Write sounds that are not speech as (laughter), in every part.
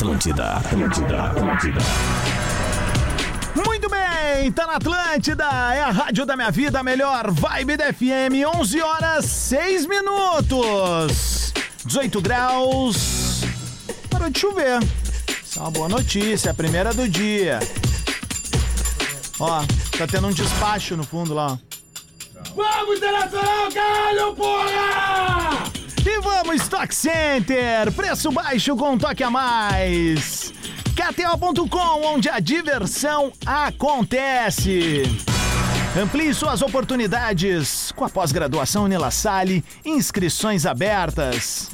Atlântida, Atlântida, Atlântida. Muito bem, tá na Atlântida, é a rádio da minha vida, a melhor vibe da FM, 11 horas 6 minutos, 18 graus, parou de chover. Isso é uma boa notícia, a primeira do dia. Ó, tá tendo um despacho no fundo lá. ó. Vamos, Internacional, caralho, porra! Vamos, Stock Center! Preço baixo com um toque a mais! KTO.com, onde a diversão acontece! Amplie suas oportunidades com a pós-graduação Nela Salle, inscrições abertas.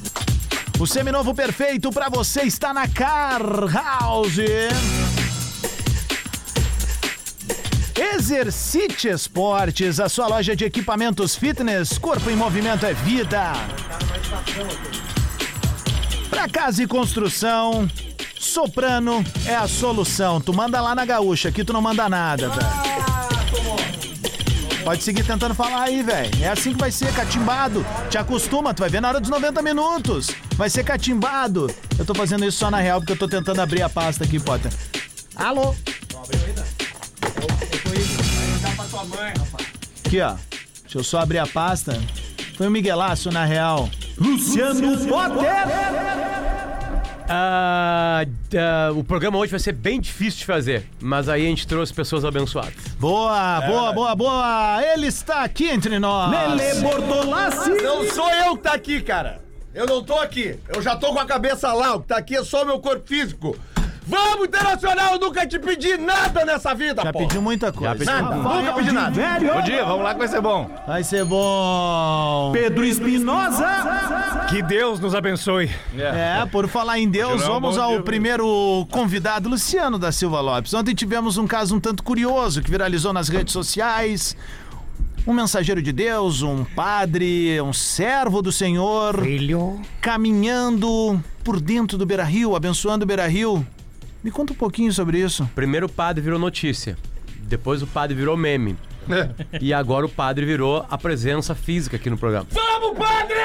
O seminovo perfeito para você está na Car House. Exercite Esportes, a sua loja de equipamentos fitness, corpo em movimento é vida. Pra casa e construção, Soprano é a solução. Tu manda lá na gaúcha, aqui tu não manda nada, velho. Pode seguir tentando falar aí, velho. É assim que vai ser, catimbado. Te acostuma, tu vai ver na hora dos 90 minutos. Vai ser catimbado. Eu tô fazendo isso só na real porque eu tô tentando abrir a pasta aqui, Potter. Alô? Aqui, ó. Deixa eu só abrir a pasta. Foi um Miguelaço, na real. Luciano Potter! Ah, ah, o programa hoje vai ser bem difícil de fazer, mas aí a gente trouxe pessoas abençoadas. Boa, boa, boa, boa. Ele está aqui entre nós. Lele Bortolassi. Não sou eu que tá aqui, cara. Eu não tô aqui. Eu já tô com a cabeça lá. O que tá aqui é só o meu corpo físico. Vamos, Internacional! Eu nunca te pedi nada nessa vida, Já pô. pediu muita coisa. Nada, nunca pedi nada. Bom dia, vamos lá que vai ser bom. Vai ser bom. Pedro Espinosa. Que Deus nos abençoe. É, por falar em Deus, Geral, vamos bom ao dia, primeiro convidado, Luciano da Silva Lopes. Ontem tivemos um caso um tanto curioso que viralizou nas redes sociais. Um mensageiro de Deus, um padre, um servo do Senhor, Filho. caminhando por dentro do Beira Rio, abençoando o Beira Rio. Me conta um pouquinho sobre isso. Primeiro o padre virou notícia, depois o padre virou meme. E agora o padre virou a presença física aqui no programa. Vamos, padre!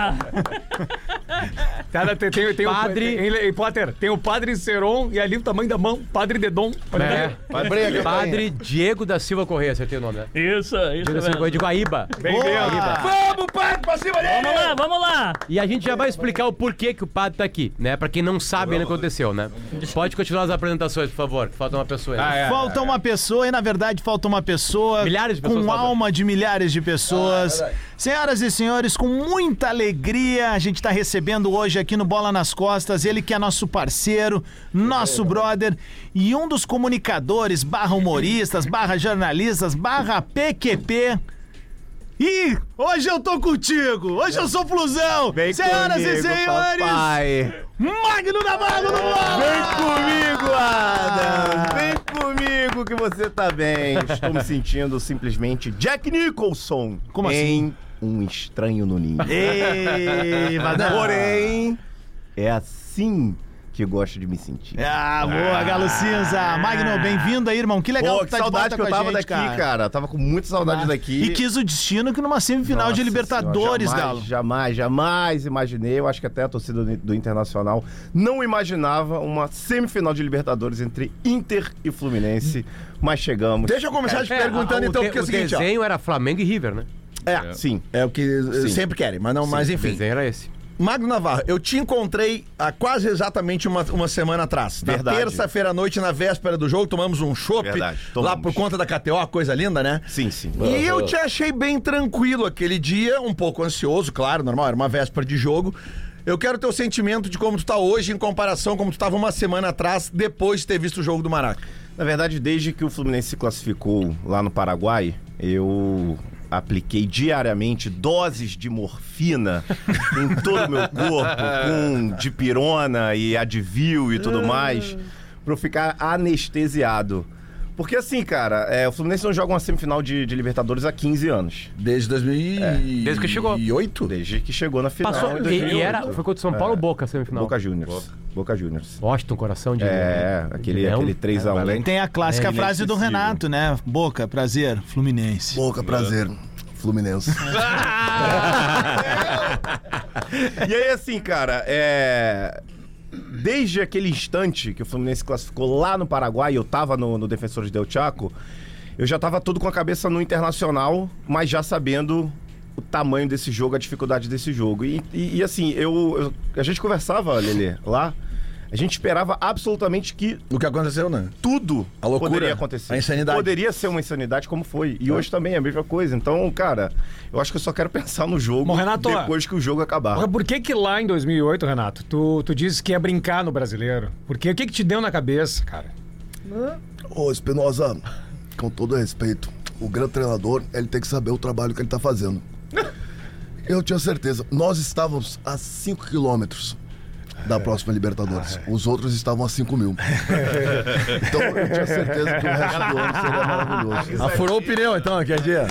(laughs) Cara, tem, tem, tem Padre- O, em, em Potter, tem o Padre Seron e ali o tamanho da mão, Padre Dedon. É, briga, padre Diego da Silva Correia, acertei o nome, né? Isso, isso Diego da Silva Correia de Guaíba. Bem. Vamos, padre, pra cima dele! Vamos lá, vamos lá! E a gente já vai explicar o porquê que o padre tá aqui, né? Pra quem não sabe ainda o que aconteceu, né? Pode continuar as apresentações, por favor, falta uma pessoa aí. Ah, é. Falta uma pessoa e, na verdade, falta uma pessoa Milhares de pessoas com faltam. alma de milhares de pessoas. Senhoras e senhores, com muita alegria, a gente está recebendo hoje aqui no Bola nas Costas, ele que é nosso parceiro, nosso brother e um dos comunicadores, barra humoristas, (laughs) barra jornalistas, barra PQP. E hoje eu tô contigo, hoje eu sou Flusão. Senhoras e senhores, Magno Navarro no Bola! Vem comigo, Adam! Vem comigo que você tá bem. Estou me sentindo simplesmente Jack Nicholson Como em Um Estranho no Ninho. Ei. Porém, é assim que gosto de me sentir. Ah, boa, Galo Cinza. Magno, bem-vindo aí, irmão. Que legal Pô, que que tá de saudade volta que eu tava gente, daqui, cara. Eu Tava com muita saudade daqui. E quis o destino que numa semifinal de Nossa Libertadores, senhora, Galo. jamais, Jamais, jamais imaginei. Eu acho que até a torcida do, do Internacional não imaginava uma semifinal de Libertadores entre Inter e Fluminense. Mas chegamos. Deixa eu começar te É, perguntando a- então, te- porque é o seguinte, ó. desenho era Flamengo e River, né? É, sim. É o que eh, Sim. sempre querem, mas não, mas O enfim. desenho era esse. Magno Navarro, eu te encontrei há quase exatamente uma, uma semana atrás. Na Verdade. terça-feira à noite, na véspera do jogo, tomamos um chopp. Lá por conta da KTO, coisa linda, né? Sim, sim. E eu te achei bem tranquilo aquele dia, um pouco ansioso, claro, normal, era uma véspera de jogo. Eu quero teu sentimento de como tu tá hoje em comparação como tu tava uma semana atrás, depois de ter visto o jogo do Maraca. Na verdade, desde que o Fluminense se classificou lá no Paraguai, eu apliquei diariamente doses de morfina em todo o meu corpo, com dipirona e Advil e tudo mais, pra eu ficar anestesiado. Porque assim, cara, é, o Fluminense não joga uma semifinal de, de Libertadores há 15 anos. Desde 2008? desde que chegou. Desde que chegou na final. Passou. em E, 2008. e era, foi contra o São Paulo ou Boca, semifinal? Boca Juniors. Boca Juniors. Washington, coração de. É, aquele, Leão. aquele 3x1. Tem a clássica É, frase do. Renato, né? Boca, prazer, Fluminense. Boca, prazer. Fluminense. (laughs) E aí, assim, cara, é. Desde aquele instante que o Fluminense classificou lá no Paraguai, eu tava no, no Defensores del Chaco, eu já tava todo com a cabeça no Internacional, mas já sabendo o tamanho desse jogo, a dificuldade desse jogo. E, e- e, assim, eu, eu- a gente conversava, Lelê, lá, a gente esperava absolutamente que O que aconteceu, né? tudo A loucura, poderia acontecer. a insanidade. Poderia ser uma insanidade como foi. E hoje também é a mesma coisa. Então, cara, eu acho que eu só quero pensar no jogo Bom, Renato, depois que o jogo acabar. Porra, Por que que lá em 2008, Renato, tu, tu disse que ia brincar no brasileiro? Porque o que que te deu na cabeça, cara? Ô, Espinosa, com todo respeito, o grande treinador, ele tem que saber o trabalho que ele tá fazendo. (laughs) Eu tinha certeza. Nós estávamos a 5 quilômetros da próxima Libertadores. Os outros estavam a 5 mil. (laughs) Então eu tinha certeza que o resto do ano seria maravilhoso. Ah, furou o pneu, então, aquele dia.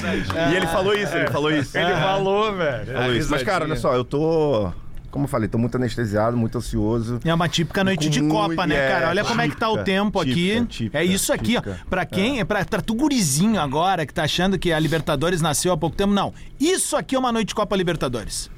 E ele falou isso, ele falou isso. Ele falou, velho. falou isso. Mas, cara, olha só, eu tô. Como eu falei, tô muito anestesiado, muito ansioso. É uma típica noite de muito- Copa, né, é, cara? Olha como é que tá o típica, tempo aqui. típica, típica, é isso aqui, ó. típica. Pra quem? É. Pra, pra tu gurizinho agora que tá achando que a Libertadores nasceu há pouco tempo. Não. Isso aqui é uma noite de Copa Libertadores.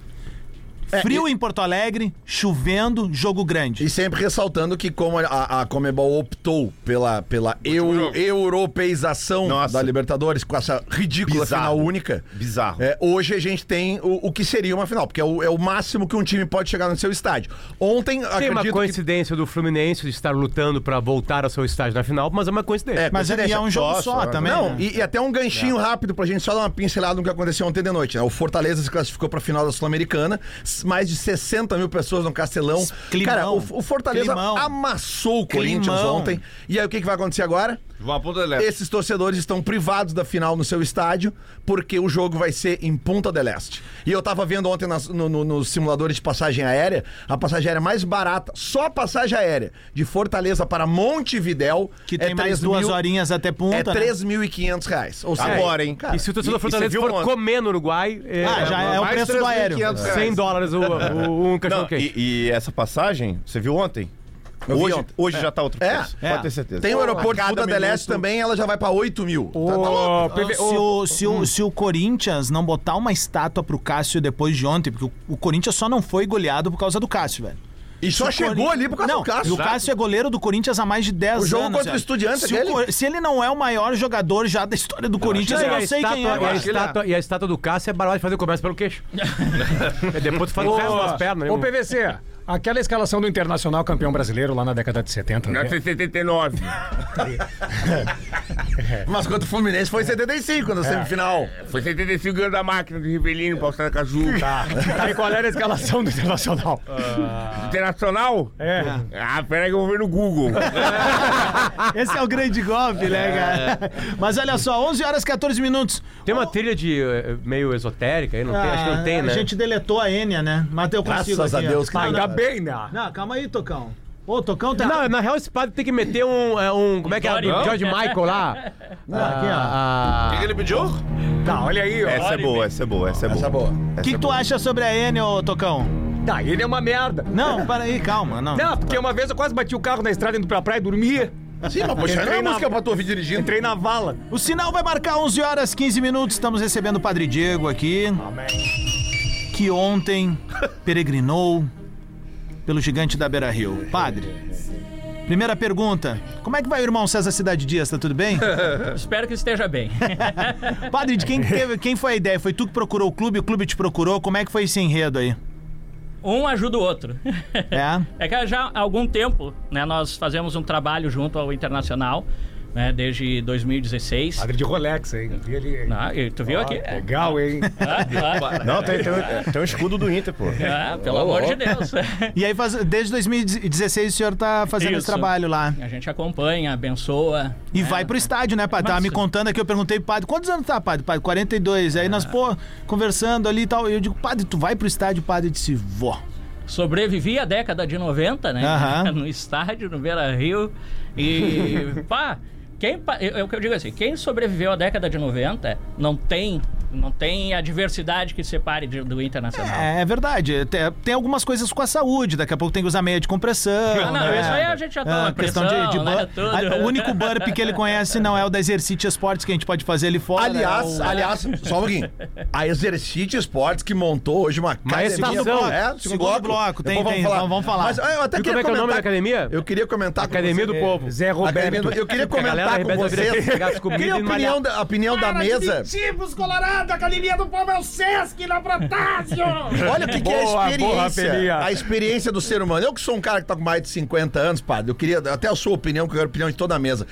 Frio em Porto Alegre, chovendo, jogo grande. E sempre ressaltando que como a, a Comebol optou pela, pela eu, europeização Nossa. da Libertadores com essa ridícula Bizarro. final única, Bizarro. é, hoje a gente tem o, o que seria uma final, porque é o, é o máximo que um time pode chegar no seu estádio. Ontem, Tem acredito uma que... coincidência do Fluminense de estar lutando pra voltar ao seu estádio na final, mas é uma coincidência. Mas é, coincidência. é um jogo Só, só, também. Não, né? e, e até um ganchinho rápido pra gente só dar uma pincelada no que aconteceu ontem de noite. Né? O Fortaleza se classificou pra final da Sul-Americana, mais de 60 mil pessoas no Castelão. Climão. Cara, o, o Fortaleza Climão. amassou o Corinthians Climão. ontem. E aí o que, que vai acontecer agora? Vão a Ponta del Este. Esses torcedores estão privados da final no seu estádio, porque o jogo vai ser em Punta del Este. E eu tava vendo ontem nas- no, no, nos simuladores de passagem aérea, a passagem aérea mais barata, só a passagem aérea, de Fortaleza para Montevidéu, Que é tem mais 3 duas mil- horinhas até É punta, né? 3.500 reais. Ou seja, Agora, hein? E se o torcedor E- e Fortaleza viu for ontem? comer no Uruguai, é, Ah, já é o mais preço do aéreo. 3.500 reais. 100 dólares o, o, um cachorro Não, quente. e, e essa passagem, você viu ontem? Eu hoje hoje já tá outro É, preço. é. Pode ter certeza. Tem o aeroporto de Este minuto- também, ela já vai pra 8 mil. Tá- tá Ô, louco. PV, Se ô, o, se, o, se o Corinthians não botar uma estátua pro Cássio depois de ontem, porque o, o Corinthians só não foi goleado por causa do Cássio, velho. E só Se o chegou Corin- ali por causa não, do Cássio. E o Cássio é goleiro do Corinthians há mais de 10 O anos. jogo contra o. Estudiantes, se, o? Cor- se ele não é o maior jogador já da história do Corinthians, eu e, a não sei estátua, quem é. e, a velho. estátua, e a estátua do Cássio é barato de fazer comércio pelo queixo. (laughs) É, Depois tu faz o resto das pernas. Ô, né? PVC, aquela escalação do Internacional campeão brasileiro lá na década de 70. né? 79. (laughs) Mas contra o Fluminense foi 75 na semifinal. Foi 75 ganhando da máquina do Rivelino Austrália Caju. (laughs) Tá, e qual era a escalação do Internacional? Internacional? É. Ah, peraí que eu vou ver no Google. (laughs) Esse é o grande golpe, né, cara? Mas olha só, 11 horas e 14 minutos. Tem uma trilha de eh, meio esotérica aí, não tem? Acho que não tem, Ah, né? A gente deletou a Enya, né? Mas eu consigo Graças a aqui, ó. Deus que Ah, ainda né? Não, calma aí, Tocão. Ô, Tocão tá... Não, na real, esse padre tem que meter um. é, um como é que é? Não. Do George Michael lá? Não, aqui, ó. Ah, ele pediu? Tá, olha aí, ó. Essa é boa, essa é boa, essa é boa. Essa é boa. O que, que tu acha sobre a Enya, ô, Tocão? Tá, ele é uma merda. Não, para aí, calma, não. Não, porque uma vez eu quase bati o carro na estrada indo pra praia e dormia. Sim, mas poxa, não é Entrei na- música pra tu ouvir dirigindo. Entrei na vala. O sinal vai marcar 11 horas 15 minutos. Estamos recebendo o Padre Diego aqui, que ontem peregrinou pelo gigante da Beira Rio. Padre, primeira pergunta: como é que vai o irmão César Cidade Dias? Tá tudo bem? (laughs) Espero que esteja bem. (laughs) Padre, de quem, teve, quem foi a ideia? Foi tu que procurou o clube? O clube te procurou? Como é que foi esse enredo aí? Um ajuda o outro. É? (laughs) É que já há algum tempo, né, nós fazemos um trabalho junto ao Internacional, né, desde 2016. Padre de Rolex, hein? Vi ali. Ah, tu viu aqui? É. Legal, hein? (laughs) Ah, ah. Não, tem, tem, um- tem um escudo do Inter, pô. Ah, pelo amor de Deus. (laughs) E aí, faz- desde 2016 o senhor tá fazendo esse Isso. trabalho lá. A gente acompanha, abençoa. E né? vai pro estádio, né, padre? Tava Mas- me contando aqui, eu perguntei pro padre, quantos anos tá, padre? Padre, 42. Aí nós, pô, conversando ali e tal. E eu digo, padre, tu vai pro estádio? Padre disse, vó. Sobrevivi a década de 90, né? Aham. (laughs) No estádio, no Beira Rio. E, pá, quem, é eu digo assim: quem sobreviveu à década de 90 não tem Não tem a diversidade que separe de- do Internacional. É, é verdade. Tem, tem algumas coisas com a saúde. Daqui a pouco tem que usar meia de compressão. Ah, não, né? isso aí a gente já toma Ah, questão de, de pressão, né. Ah, O único burp que ele conhece não é o da Exercite Esportes que a gente pode fazer ali fora. Aliás, é o- aliás, só um pouquinho. A Exercite Esportes que montou hoje uma Mas academia. tá no bloco. É, Segundo bloco, tem- Depois tem, vamos- vamos falar. Mas eu até E queria como é que é o nome da academia? Eu queria comentar com Academia você- do Povo. Zé Roberto. do- Eu queria A comentar com vocês. comidas Queria a opinião da, opinião da mesa. Tipos Colorado, Academia do Povo é o Sesc na Protásio! (laughs) Olha o que, que é a Boa, boa, experiência. Peninha. a experiência do ser humano. Eu que sou um cara que tá com mais de 50 anos, padre, eu queria até a sua opinião, que eu quero a opinião de toda a mesa.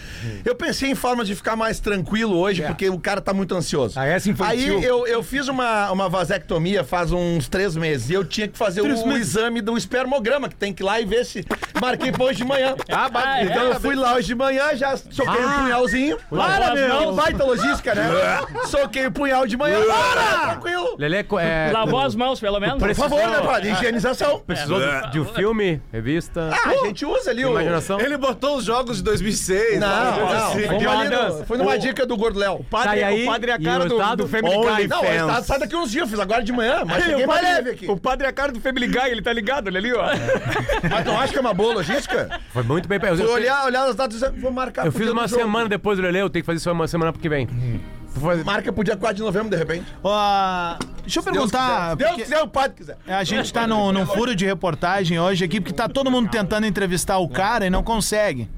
Eu pensei em formas de ficar mais tranquilo hoje, porque o cara tá muito ansioso. Ah, essa infantil. Aí eu, eu fiz uma, uma vasectomia faz uns três meses e eu tinha que fazer o, o exame do espermograma, que tem que ir lá e ver se. Marquei pra hoje de manhã. (laughs) Ah, é? então eu fui lá hoje de manhã, já soquei um punhalzinho. Para, meu! Baita logística, né? (laughs) soquei o punhal de manhã. Para! Tranquilo. Lelê, é, Lavou as mãos, pelo menos. Por favor, né, padre? Higienização. precisou de, de um filme, revista, Ah, a gente usa ali o. imaginação? Ele botou os jogos de 2006. Não, não. assim. Foi, lá, no- foi numa dica do Gordo Léo. Padre, Tá, e aí? O padre é a cara o do, do Family Guy. Não, o resultado sai daqui uns dias. Eu fiz agora de manhã, mas cheguei o, mais padre, leve aqui. o padre é a cara do Family Guy, ele tá ligado, olha ali, ó. (laughs) Mas tu acha que é uma boa logística? Foi muito bem. Eu, eu, olhar, olhar as datas vou marcar eu fiz uma semana depois do Lelê, eu tenho que fazer isso uma semana que vem. Vou fazer- Marca pro dia 4 de novembro, de repente. Ó, deixa eu Deus perguntar. quiser. Deus quiser, o padre quiser. A gente tá num, num furo de reportagem hoje aqui, porque tá todo mundo tentando entrevistar o cara e não consegue.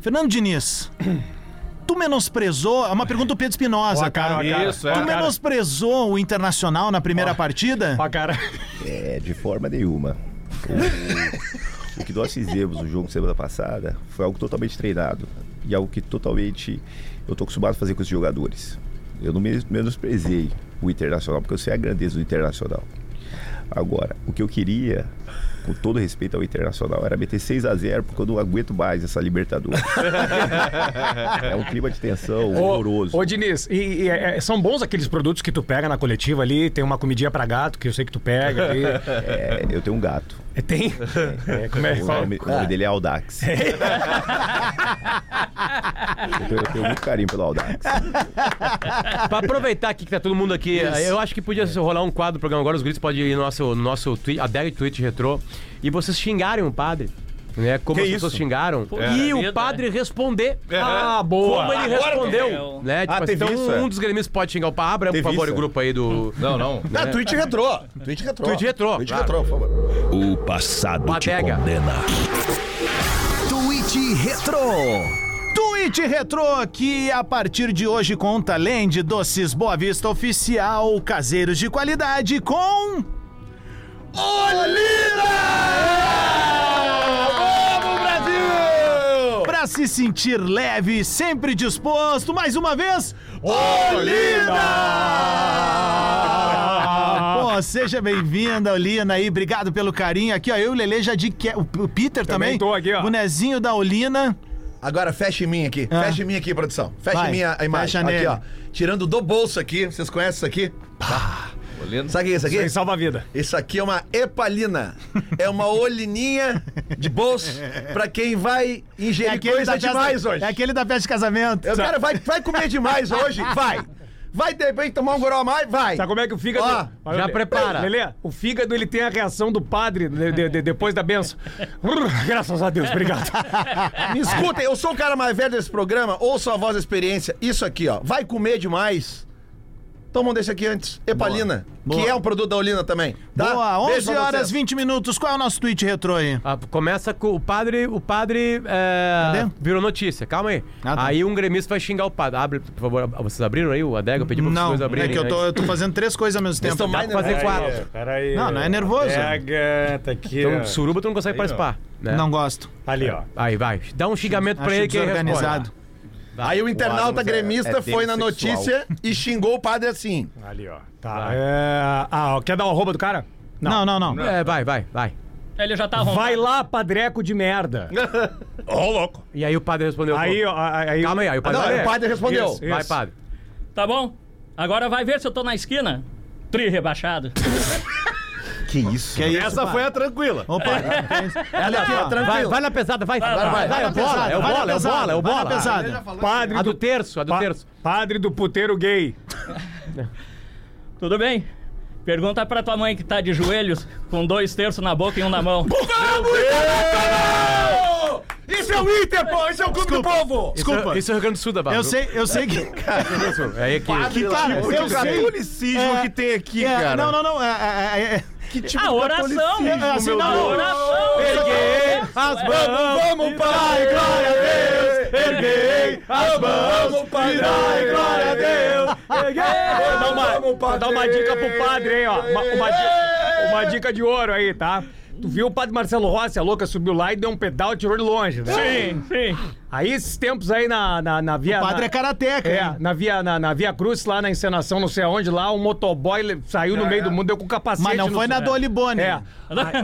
Fernando Diniz, tu menosprezou. É uma pergunta do Pedro Espinosa, cara. Isso, é. Tu menosprezou o Internacional na primeira partida? Ó, cara. É, de forma nenhuma. O, o que nós fizemos no jogo semana passada foi algo totalmente treinado. E algo que totalmente eu tô acostumado a fazer com os jogadores. Eu não me- menosprezei o Internacional, porque eu sei a grandeza do Internacional. Agora, o que eu queria, com todo respeito ao Internacional, era meter 6 a 0 porque eu não aguento mais essa Libertadores. (laughs) é um clima de tensão horroroso. Ô, ô Diniz, e, e, é, são bons aqueles produtos que tu pega na coletiva ali? Tem uma comidinha pra gato, que eu sei que tu pega ali. É, eu tenho um gato. É, Tem? É, como é? O Fala. nome, o nome dele é Audax. eu, tenho, eu tenho muito carinho pelo Audax. Pra aproveitar aqui que tá todo mundo aqui, eu acho que podia rolar um quadro do programa agora, os gritos podem ir no nosso, no nosso tweet, a Deg Tweet Retrô, e vocês xingarem o padre. Né, como Que as pessoas isso? xingaram. E o vida. padre responder. Ah, boa. Como ele respondeu. Né? Tipo, Ah, assim, teve então, isso, é? um dos gremistas pode xingar o padre. Abra, por favor, isso, o é? grupo aí do. Não, não. (laughs) Ah, tweet retrô. Tweet retrô. Tweet retrô, claro. retrô, por favor. O passado te Badega. condena. Tweet Retro. Tweet Retro, que a partir de hoje conta além de doces Boa Vista Oficial, caseiros de qualidade com. Vamos, Brasil! Pra se sentir leve e sempre disposto, mais uma vez, Olina! Pô, seja bem-vinda, Olina aí, obrigado pelo carinho. Aqui, ó, eu e o Lele já de que... o Peter também. Também tô aqui, ó. Bonezinho da Olina. Agora fecha em mim aqui. Ah. Fecha em mim aqui, produção. Fecha Vai, em mim a, a imagem. fecha aqui, nele. ó. Tirando do bolso aqui. Vocês conhecem isso aqui? Olhando. Sabe o que é isso aqui? Isso aí salva a vida. Isso aqui é uma epalina. É uma olininha de bolso pra quem vai ingerir coisa demais hoje. É aquele da festa de casamento. Eu, cara, vai, vai comer demais hoje? (laughs) Vai. Vai de repente tomar um goró a mais? Vai. Sabe como é que o fígado. Ó, Olha, já Lelê. prepara. Lelê, o fígado ele tem a reação do padre de- de- de- depois da benção. Graças a Deus, obrigado. (laughs) Me escutem, eu sou o cara mais velho desse programa, ouço a voz da experiência. Isso aqui, ó. Vai comer demais? Toma um desse aqui antes. Epalina. Boa. Que é um produto da Olina também. Tá? Boa, Beijo 11 pra horas vocês. 20 minutos. Qual é o nosso tweet retrô aí? Ah, começa com o padre. O padre é, Cadê? virou notícia. Calma aí. Ah, tá. Aí um gremista vai xingar o padre. Abre, por favor. Vocês abriram aí o adega? Eu pedi pra vocês Não, dois é abrirem. que eu tô, eu tô fazendo três coisas ao mesmo tempo. estão mais pra fazer quatro. Peraí. Não, não é nervoso. Pega, tá aqui. Então, ó. suruba tu não consegue participar. Né? Não gosto. Ali, ó. Aí, vai. Dá um xingamento pra Acho ele que ele responde. Aí o internauta Adams é- gremista é foi na notícia e xingou o padre assim. Ali, ó. Tá. É... Ah, ó, quer dar o arroba do cara? Não, não, não. É, vai, vai, vai. Ele já tá arrombado. Vai lá, padreco de merda. (laughs) Ô, louco. E aí o padre respondeu. Aí, ó. aí- Calma aí, aí o padre. Não, vai, o padre respondeu. Isso. Vai, padre. Tá bom? Agora vai ver se eu tô na esquina. Tri rebaixado. (laughs) Que isso? Que é isso, Essa foi a tranquila. Opa, Olha aqui, ó, Vai, tranquilo. vai na pesada, vai. vai, vai, vai vai, é na o bola, pesada, é o bola, é o bola, é o bola. pesada. Padre A do terço, a do terço. padre do puteiro gay. (laughs) Tudo bem? Pergunta pra tua mãe que tá de joelhos, com dois terços na boca e um na mão. Isso é o Inter, pô! Isso é o Clube do Povo! Desculpa. Isso é o Rio Grande do Sul da Barra. Eu sei, eu sei que. (laughs) É aqui. que cara, tipo eu de sei. catolicismo É, que tem aqui, é, cara? Não, não, não. É, é, é, é, Que tipo A de oração! catolicismo, É, assim, não, Deus? A oração! Erguei as mãos. Vamos, Pai, glória a Deus! Erguei as mãos, Pai, glória a Deus! Uma, vou dar uma dica pro padre aí, ó. Uma dica de ouro aí, tá? Tu viu o padre Marcelo Rossi, a louca, subiu lá e deu um pedal e tirou de longe, né? Sim, sim. Aí esses tempos aí na, na, na via... O padre na- é karateca, É, na via, na, na via Cruz, lá na encenação, não sei aonde, lá, um motoboy saiu no meio do mundo, deu com capacete. Mas não no- foi na É. Dolly Boni. É.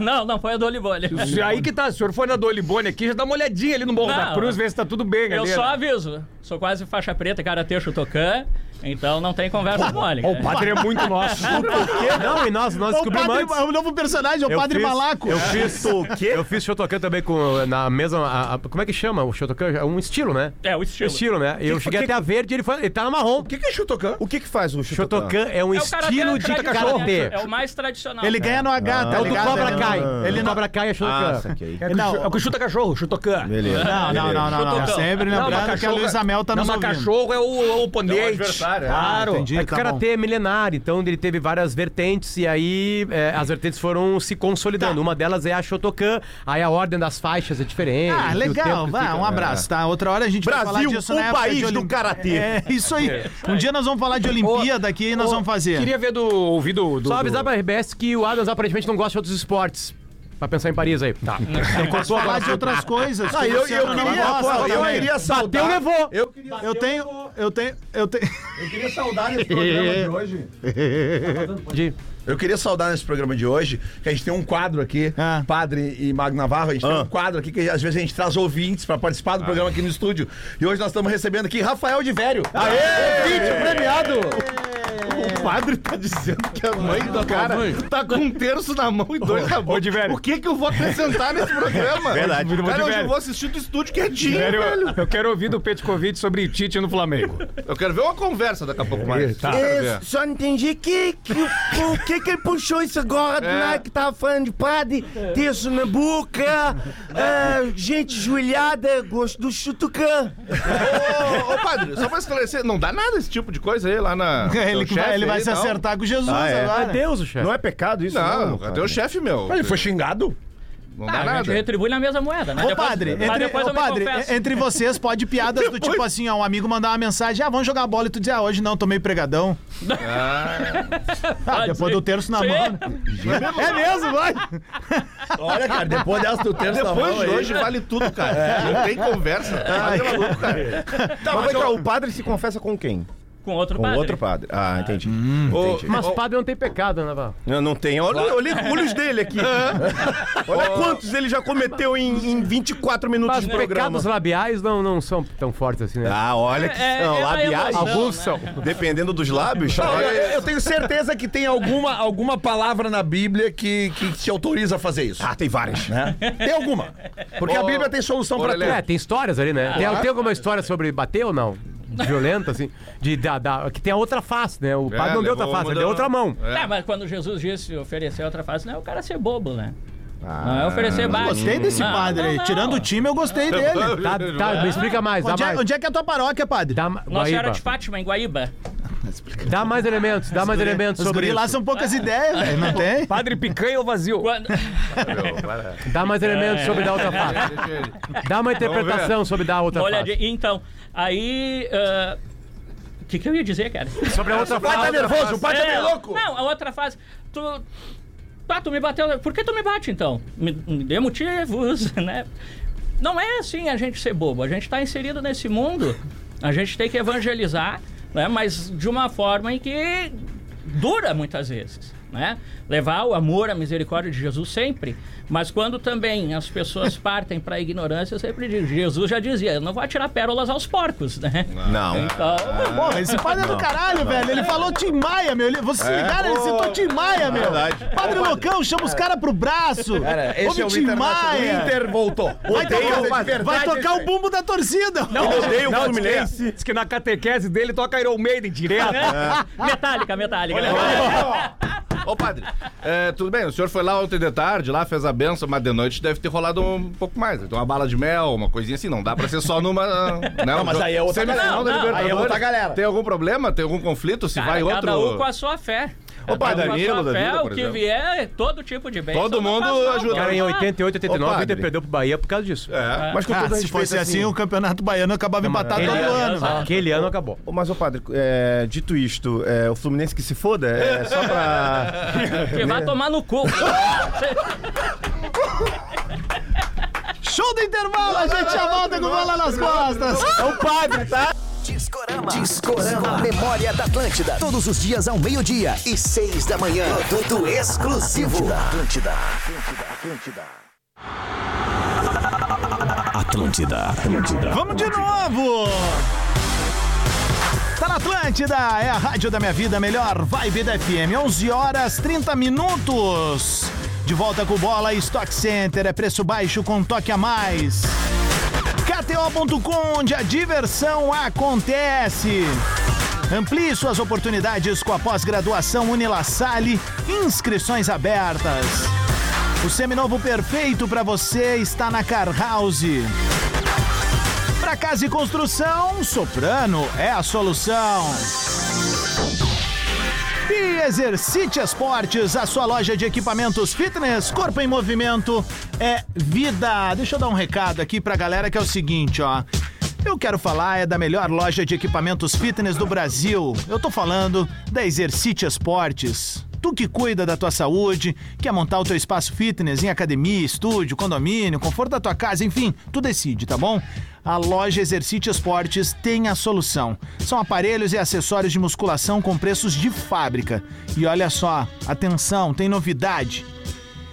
Não, não foi a do Olivone. Aí que tá, o senhor foi na Dolibone aqui, já dá uma olhadinha ali no Morro da Não. Cruz, ver se tá tudo bem Eu ali. só né? aviso. Sou quase faixa preta, karatê, chutocan. Então não tem conversa mole. O padre é muito nosso. Não, e nós, nós O descobrimos padre, antes. é o novo personagem, é o Eu Padre fiz- Malaco. Eu fiz o quê? Eu fiz Shotokan também com na mesma. a- a- como é que chama o Shotokan? É um estilo, né? É, o estilo. Estilo, né? Eu cheguei que- até a verde e ele, foi, ele tá na marrom. O que, que é Shotokan? O que que faz o Shotokan? Shotokan é um É o estilo de tradicional, karatê. É o mais tradicional. Ele ganha no H, tá É o do ligado? Cobra Ele Kai. não- Ele Cobra Kai é Ah, Shotokan. É, Não. não. é o que chuta cachorro, chutocan. Beleza. Não, não, não, não, não. Sempre Não, lembrando que a Luísa Mel tá não, nos mas ouvindo. cachorro é o, é o oponente. Adversário, é. Claro. Entendi, É que tá o karatê é milenar, então ele teve várias vertentes e aí é, as vertentes foram se consolidando. Tá. Uma delas é a Shotokan, aí a ordem das faixas é diferente. Ah, legal. fica- um abraço, tá? Outra hora a gente vai falar Brasil, disso na o país de do Olim- karatê. É, isso aí. Um dia nós vamos falar de Olimpíada aqui e nós vamos fazer. Queria ver do ouvir do. Só avisar pra RBS que o Adams aparentemente não gosta de outros esportes. Pra pensar em Paris aí. Tá. Eu posso falar de outras coisas. Ah, eu, eu não queria, gosta pô, eu também. queria saudar. Bateu, levou. Eu queria, Eu tenho. Eu tenho. Eu tenho. eu queria saudar nesse programa de hoje. (laughs) De- Eu queria saudar nesse programa de hoje, que a gente tem um quadro aqui, Ah. Padre e Magno Navarro, a gente tem um quadro aqui que às vezes a gente traz ouvintes pra participar do programa aqui no estúdio. E hoje nós estamos recebendo aqui Rafael de Vério. Aê! Ouvinte premiado! O padre tá dizendo que a mãe do cara tá com um terço na mão e dois na boca. Velho. O que que eu vou acrescentar nesse programa? (laughs) Verdade. Cara, hoje velho. eu vou assistir do estúdio quietinho, Sério, velho. eu quero ouvir do Petkovic sobre Tite no Flamengo. Eu quero ver uma conversa daqui a pouco mais. Tá. Ver. só não entendi que, que, o que que ele puxou isso agora, É. né, que tava falando de padre, terço na boca, ah, gente joelhada, gosto do chutucã. Ô, ô, padre, só pra esclarecer, não dá nada esse tipo de coisa aí lá na. (laughs) Ele, teu vai, ele vai aí, se não? acertar com Jesus Ah, é? agora. É Deus, o chefe. Não é pecado isso? Não, cara. cadê o chefe, meu? Ele foi xingado? Não Ah, dá a gente nada. retribui na mesma moeda, né? Ô Depois- padre, mas entre, depois ô, eu me padre confesso. entre vocês pode piadas do tipo assim, ó, um amigo mandar uma mensagem, ah, vamos jogar bola e tu dizer, ah, hoje não, tô meio pregadão. Ah, (laughs) Pode depois ser. do terço na Sim. mão. É mesmo, vai. Olha, cara, depois dessa do terço na Depois mão de aí. hoje vale tudo, cara. Não tem conversa. É maluco, cara. Tá, mas o padre se confessa com quem? Com outro Com padre. outro padre. Ah, entendi. Ô, entendi. Mas padre não tem pecado, né, Val? Não, não tem. Olha, olha os olhos dele aqui. (laughs) Olha quantos ele já cometeu em, em 24 minutos Mas de programa. pecados labiais não, não são tão fortes assim, né? Ah, olha que É, são é labiais. emoção, Alguns né? são. Dependendo dos lábios. Não, olha- eu, eu tenho certeza que tem alguma, alguma palavra na Bíblia que, que te autoriza a fazer isso. Ah, tem várias. Né? Tem alguma. Porque a Bíblia tem solução pra tudo. É, tem histórias ali, né? Tem, tem alguma história sobre bater ou não? Violenta, assim? De, da, da- que tem a outra face, né? O padre É, não deu outra levou face, uma ele deu da- outra mão. É, mas quando Jesus disse oferecer outra face, não é o cara ser bobo, né? não é oferecer baixo. Gostei desse Não, padre não, aí. não. Tirando o time, eu gostei dele. Tá, tá, me explica mais, dá Onde é, mais. onde é que é a tua paróquia, padre? Dá, Nossa Senhora de Fátima, em Guaíba. Dá mais elementos, dá mais elementos Os sobre guri lá isso. são poucas ideias, velho. Não tem? (laughs) Padre picanha ou vazio? Dá mais elementos sobre dar outra face. Dá uma interpretação sobre dar outra Uma face. Então, aí. ah, O que, que eu ia dizer, cara? Sobre a outra O pai tá face. nervoso, o pai tá É, meio louco. Não, a outra fase. Tu. Tá, tu me bateu. Por que tu me bate então? Me, me dê motivos, (laughs) né? Não é assim a gente ser bobo. A gente tá inserido nesse mundo. A gente tem que evangelizar, né? Mas de uma forma em que dura muitas vezes. Né? Levar o amor, a misericórdia de Jesus sempre. Mas quando também as pessoas (laughs) partem para a ignorância, eu sempre digo, Jesus já dizia, eu não vou atirar pérolas aos porcos, né? Não. Então, Porra, esse padre é do caralho, velho. Ele falou Tim Maia, meu. Ele- Vocês É, ligaram, ele citou Tim Maia, meu. Verdade. Padre Loucão, chama os caras pro braço. Cara, esse Ouve é o Tim. O Maia. Inter voltou. Vai Odeio vai, verdade vai tocar o bumbo da torcida. Não, odeio o não, Fluminense. Diz que, na catequese dele toca Iron Maiden direto. metálica, metálica. Ô, padre, é, tudo bem, o senhor foi lá ontem de tarde, lá fez a benção, mas de noite deve ter rolado um pouco mais. Então, uma bala de mel, uma coisinha assim, não dá pra ser só numa. (laughs) Não, mas aí é outra galera. Não, não, aí é outra galera. Tem algum problema? Tem algum conflito? Se vai outro. Cada um com a sua fé. Ô, pai, Danilo da vida, o que exemplo. vier, todo tipo de bem. Todo mundo ajuda. Cara, em 88, 89, Ô, o Inter padre. perdeu pro Bahia por causa disso. É. Mas com Ah, todo se respeito, fosse assim, o campeonato baiano acabava empatado todo ano, ano. aquele ano acabou. Ô, Mas, ô padre, é, dito isto, é, o Fluminense que se foda? É só pra. (laughs) Que vai tomar no cu. Show do intervalo, a gente já volta com bola nas costas. É o padre, tá? Discorama. Discorama. Memória da Atlântida. Todos os dias ao meio-dia e seis da manhã. Produto exclusivo. Atlântida. Atlântida. Atlântida. Atlântida. Vamos de novo! Tá na Atlântida, é a rádio da minha vida, melhor vibe da FM. 11 horas 30 minutos. De volta com bola, Stock Center, é preço baixo com toque a mais. KTO.com, onde a diversão acontece. Amplie suas oportunidades com a pós-graduação Unilassale, inscrições abertas. O seminovo perfeito para você está na Car House. Para casa e construção, Soprano é a solução. Exercite Esportes, a sua loja de equipamentos fitness, corpo em movimento, é vida. Deixa eu dar um recado aqui pra galera que é o seguinte, ó. Eu quero falar é da melhor loja de equipamentos fitness do Brasil. Eu tô falando da Exercite Esportes. Tu que cuida da tua saúde, quer montar o teu espaço fitness em academia, estúdio, condomínio, conforto da tua casa, enfim, tu decide, tá bom? A loja Exercite Esportes tem a solução. São aparelhos e acessórios de musculação com preços de fábrica. E olha só, atenção, tem novidade.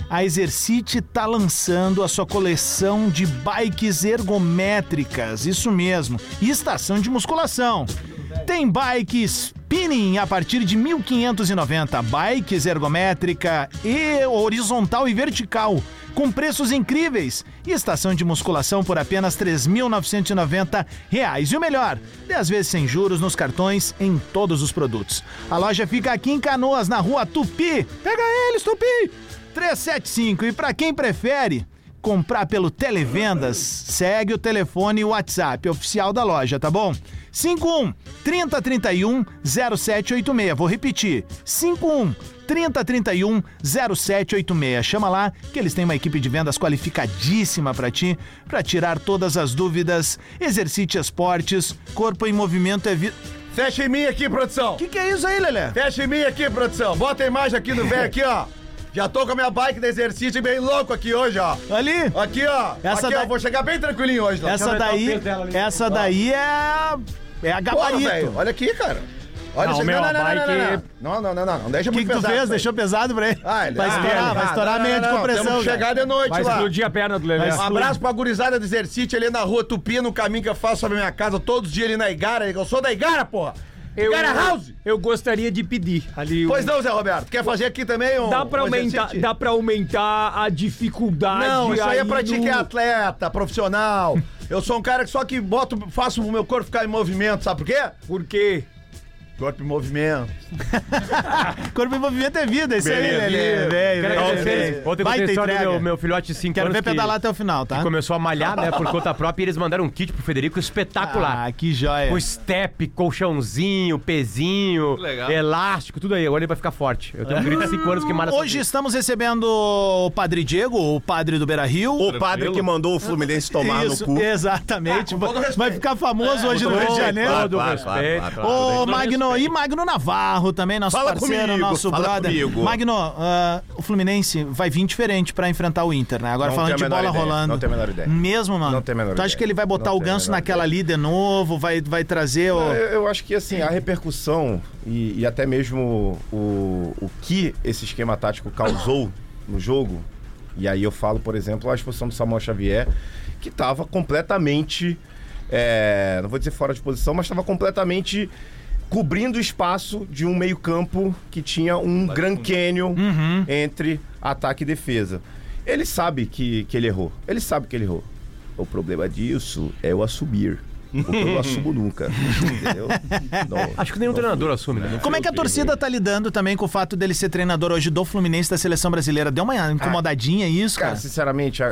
A Exercite está lançando a sua coleção de bikes ergométricas, isso mesmo, e estação de musculação. Tem bike spinning a partir de 1.590, bikes ergométrica e horizontal e vertical, com preços incríveis. E estação de musculação por apenas 3.990 reais. E o melhor, 10 vezes sem juros nos cartões em todos os produtos. A loja fica aqui em Canoas, na rua Tupi. Pega eles, Tupi! 375. E para quem prefere comprar pelo Televendas, segue o telefone e o WhatsApp oficial da loja, tá bom? 51 3031 0786. Vou repetir. 51 3031 0786. Chama lá que eles têm uma equipe de vendas qualificadíssima para ti, para tirar todas as dúvidas. Exercite esportes, corpo em movimento é vida. Fecha em mim aqui, produção. O que, que é isso aí, Lelé? Fecha em mim aqui, produção. Bota a imagem aqui no velho aqui, ó. Já tô com a minha bike de exercício bem louco aqui hoje, ó. Ali? Aqui, ó. Essa aqui, da- ó. Vou chegar bem tranquilinho hoje, ó. Essa daí, essa daí é é a Porra, velho. gabarito. Olha aqui, cara. Olha Não, isso meu, Não, não, a não, não, bike- não, não, não, não, não, não. Deixa O que, muito que tu pesado fez? Deixou pesado pra ele? Ah, ele- vai ah, estourar, ah, vai estourar a não, meia de compressão. Chegar de noite Vai lá. explodir a perna do Lelé. Um abraço pra gurizada do exercício ali na rua Tupi, no caminho que eu faço sobre a minha casa todos os dias ali na Igara. Eu sou da Igara, porra! Eu, Igara House! eu gostaria de pedir ali. um- Pois não, Zé Roberto. Quer fazer aqui também um. Dá pra, um aumentar, exercício? dá pra aumentar a dificuldade. Não, isso aí é pra ti que é atleta, profissional. (laughs) Eu sou um cara que só que boto, faço o meu corpo ficar em movimento, sabe por quê? Por quê? Corpo em movimento. Corpo em movimento é vida, isso aí, Beleza, Lelê. Vem, Quero vem, agradecer. vem. Ontem eu Vai contei a ter história do entrega. meu, meu filhote de 5 Quero anos ver que, pedalar até o final, tá? que começou a malhar, né, por conta própria, e eles mandaram um kit pro Federico espetacular. Ah, que joia. Com step, colchãozinho, pezinho, Legal. elástico, tudo aí. Agora ele vai ficar forte. Eu tenho um de 5 anos que malha Hoje sozinho. estamos recebendo o Padre Diego, o padre do Beira Rio. O padre que mandou o Fluminense tomar Isso, no cu. exatamente. Ah, Vai respeito. ficar famoso hoje no Rio de Janeiro. todo respeito. Ô, Todo Magno, Magno e Magno Navarro também, nosso Fala parceiro, comigo, nosso fala brother. comigo. Magno, ah, o Fluminense vai vir diferente pra enfrentar o Inter, né? Agora Não falando de bola ideia, rolando. não tenho a menor ideia. Mesmo, mano. Não tenho a menor tu acha ideia. que ele vai botar Não o ganso naquela ali de novo? Vai, vai trazer o. Eu, eu acho que assim, a repercussão e, e até mesmo o, o que esse esquema tático causou no jogo, e aí eu falo, por exemplo, a expulsão do Samuel Xavier, que estava completamente, é, não vou dizer fora de posição, mas estava completamente cobrindo o espaço de um meio-campo que tinha um Grand Canyon entre ataque e defesa. Ele sabe que, que ele errou. Ele sabe que ele errou. O problema disso é eu assumir. Porque eu não assumo nunca. (laughs) Entendeu? Não- Acho que nenhum treinador assume, né? Como é que a torcida tá lidando também com o fato dele ser treinador hoje do Fluminense da seleção brasileira? Deu uma incomodadinha isso, Cara, cara? sinceramente,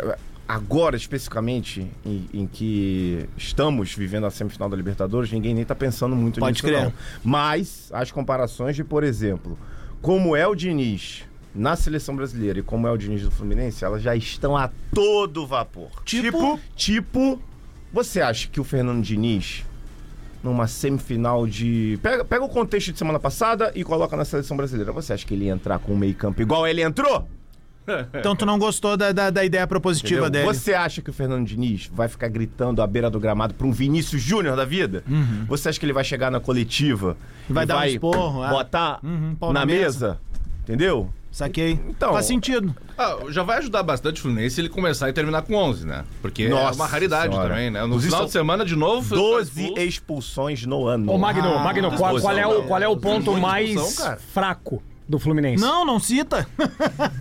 agora especificamente, em, em que estamos vivendo a semifinal da Libertadores, ninguém nem tá pensando muito Pode nisso, crer. não. Mas as comparações de, por exemplo, como é o Diniz na seleção brasileira e como é o Diniz do Fluminense, elas já estão a todo vapor. Tipo? Tipo, você acha que o Fernando Diniz, numa semifinal de. Pega, pega o contexto de semana passada e coloca na seleção brasileira. Você acha que ele ia entrar com o meio-campo igual ele entrou? Então tu não gostou da, da, da ideia propositiva Entendeu? dele? Você acha que o Fernando Diniz vai ficar gritando à beira do gramado pra um Vinícius Júnior da vida? Você acha que ele vai chegar na coletiva Uhum. Vai e dar um esporro, é. botar Uhum, na, na mesa? mesa. Entendeu? Saquei. Então- Faz sentido. Ah, já vai ajudar bastante o Fluminense ele começar e terminar com 11, né? Porque é Nossa uma raridade Senhora. também, né? No final são de semana, de novo, foi 12 expulso. expulsões no ano. Ô, Magno, Ah, Magno, qual, qual é o, qual é o ponto mais expulsão, fraco do Fluminense? Não, não cita.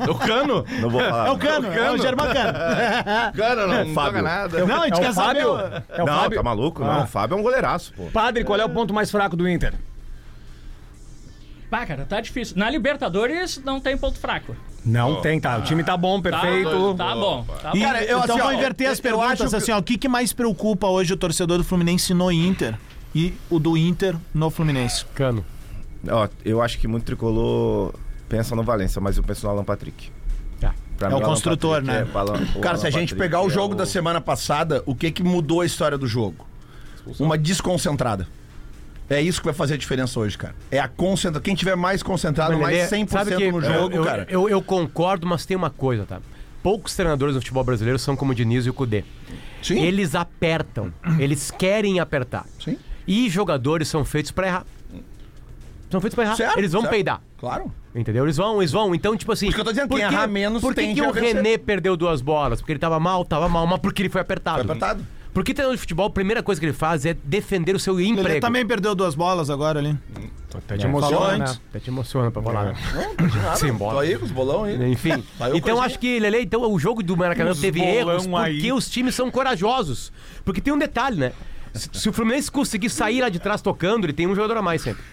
O Cano? Não vou falar. É o Cano, é o Germán Cano. (laughs) Cano não, não Fábio. nada. Não, a gente É quer o saber. Fábio? o- É o não, Fábio? tá maluco? Ah. Não, o Fábio é um goleiraço, pô. Padre, qual é o ponto mais fraco do Inter? Pá, cara, tá difícil. Na Libertadores não tem ponto fraco. Não tem, tá. O time tá bom, Tá, perfeito. tá bom. Tá E, bom. Cara, eu, então assim, vou ó, inverter as eu perguntas acho que- assim, ó, o que, que mais preocupa hoje o torcedor do Fluminense no Inter e o do Inter no Fluminense? Cano. Ó, eu acho que muito tricolor pensa no Valência, mas eu penso no Alan Patrick. Tá. Pra É mim, o Alan construtor, Patrick né? é Alan- o Cara, Alan se a gente Patrick pegar o é jogo da semana passada, o que que mudou a história do jogo? Uma desconcentrada. É isso que vai fazer a diferença hoje, cara. É a concentração. Quem tiver mais concentrado, mais Lelê, 100% sabe que no eu- jogo, eu, cara. Eu, eu concordo, mas tem uma coisa, tá? Poucos treinadores do futebol brasileiro são como o Diniz e o Cudê. Sim. Eles apertam. Eles querem apertar. Sim. E jogadores são feitos pra errar. São feitos pra errar. Certo, eles vão certo. peidar. Claro. Entendeu? Eles vão, eles vão. Então, tipo assim. Por que eu tô dizendo, quem que- errar menos Por que, tende que o vencer. René perdeu duas bolas? Porque ele tava mal, tava mal, mas porque ele foi apertado. Foi apertado. Porque treinador de futebol, a primeira coisa que ele faz é defender o seu emprego. Ele também perdeu duas bolas agora ali. Até te É, emociona, né? Até te emociona pra falar. né? Sim, Tô bola. aí com os bolão aí. Enfim. Saiu então acho que, Lele, então o jogo do Maracanã Uns teve erros porque aí. os times são corajosos. Porque tem um detalhe, né? Se, se o Fluminense conseguir sair lá de trás tocando, ele tem um jogador a mais sempre.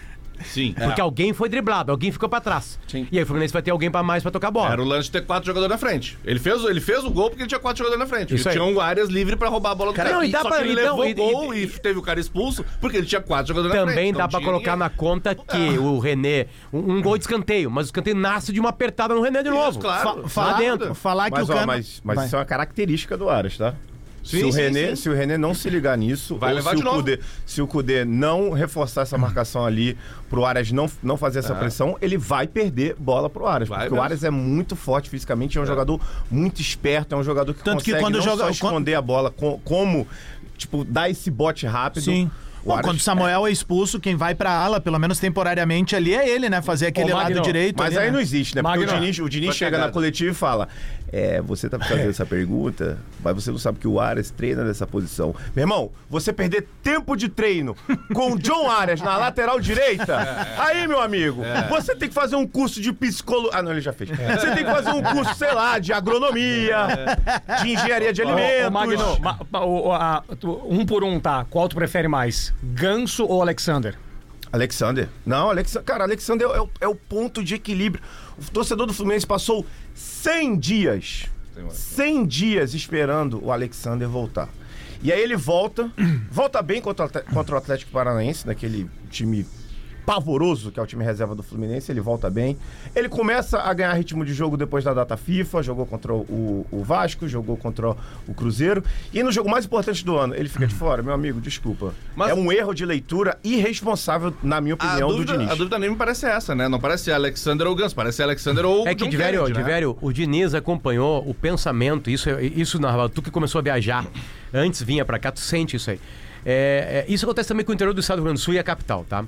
Sim. Porque alguém foi driblado, alguém ficou pra trás. Sim. E aí o Fluminense vai ter alguém pra mais pra tocar a bola. Era o lance de ter quatro jogadores na frente. Ele fez, ele fez o gol porque ele tinha quatro jogadores na frente. Isso ele aí. tinha um Arias livre pra roubar a bola do Cara, não, e dá Só pra- que ele então, levou o gol e- e, teve o cara expulso porque ele tinha quatro jogadores na frente. Também dá pra tinha colocar ninguém. na conta que o René. Um, um gol de escanteio, mas o escanteio nasce de uma apertada no René de novo. claro. Fa- falar, dentro. falar que Mas, o ó, Cano... mas, mas isso é uma característica do Aras, tá? Se, Sim, o sim, René, sim. se o René não se ligar nisso, Vai ou levar se, de o. Cudê, se o Cudê não reforçar essa marcação ali pro Aras não, não fazer essa pressão, ele vai perder bola pro Aras. Vai porque mesmo. o Aras é muito forte fisicamente, é um jogador muito esperto, é um jogador que Tanto que consegue quando não joga- só esconder a bola, co- como, tipo, dar esse bote rápido. Sim. O Bom, quando o Samuel é expulso, quem vai pra ala, pelo menos temporariamente ali, é ele, né? Fazer aquele Ô, lado direito. Mas ali, aí né? não existe, né? Porque Magno, o Diniz, o Diniz chega na coletiva e fala: É, você tá fazendo essa pergunta, mas você não sabe que o Arias treina nessa posição. Meu irmão, você perder tempo de treino com o John Arias na lateral direita, (laughs) aí, meu amigo, você tem que fazer um curso de psicologia. Ah, não, ele já fez. Você tem que fazer um curso, sei lá, de agronomia, de engenharia de Ô, alimentos. ô, Magno, ma- ma- o- a- tu- um por um, tá? Qual tu prefere mais? Ganso ou Alexander? Alexander. Não, Alexander. Cara, Alexander é o, é o ponto de equilíbrio. O torcedor do Fluminense passou 100 dias. 100 dias esperando o Alexander voltar. E aí ele volta, (clears throat) volta bem contra, contra o Atlético Paranaense, naquele time pavoroso, que é o time reserva do Fluminense, ele volta bem. Ele começa a ganhar ritmo de jogo depois da data FIFA, jogou contra o, o Vasco, jogou contra o Cruzeiro. E no jogo mais importante do ano, ele fica de fora, meu amigo, desculpa. Mas- É um erro de leitura irresponsável, na minha opinião, do dúvida, Diniz. a dúvida nem me parece essa, né? Não parece Alexander ou Gans, parece Alexander ou É que, John Divério, Kennedy, né? Divério, o Diniz acompanhou o pensamento, isso, isso narrava, tu que começou a viajar, antes vinha pra cá, tu sente isso aí. É, é, isso acontece também com o interior do estado do Rio Grande do Sul e a capital, tá?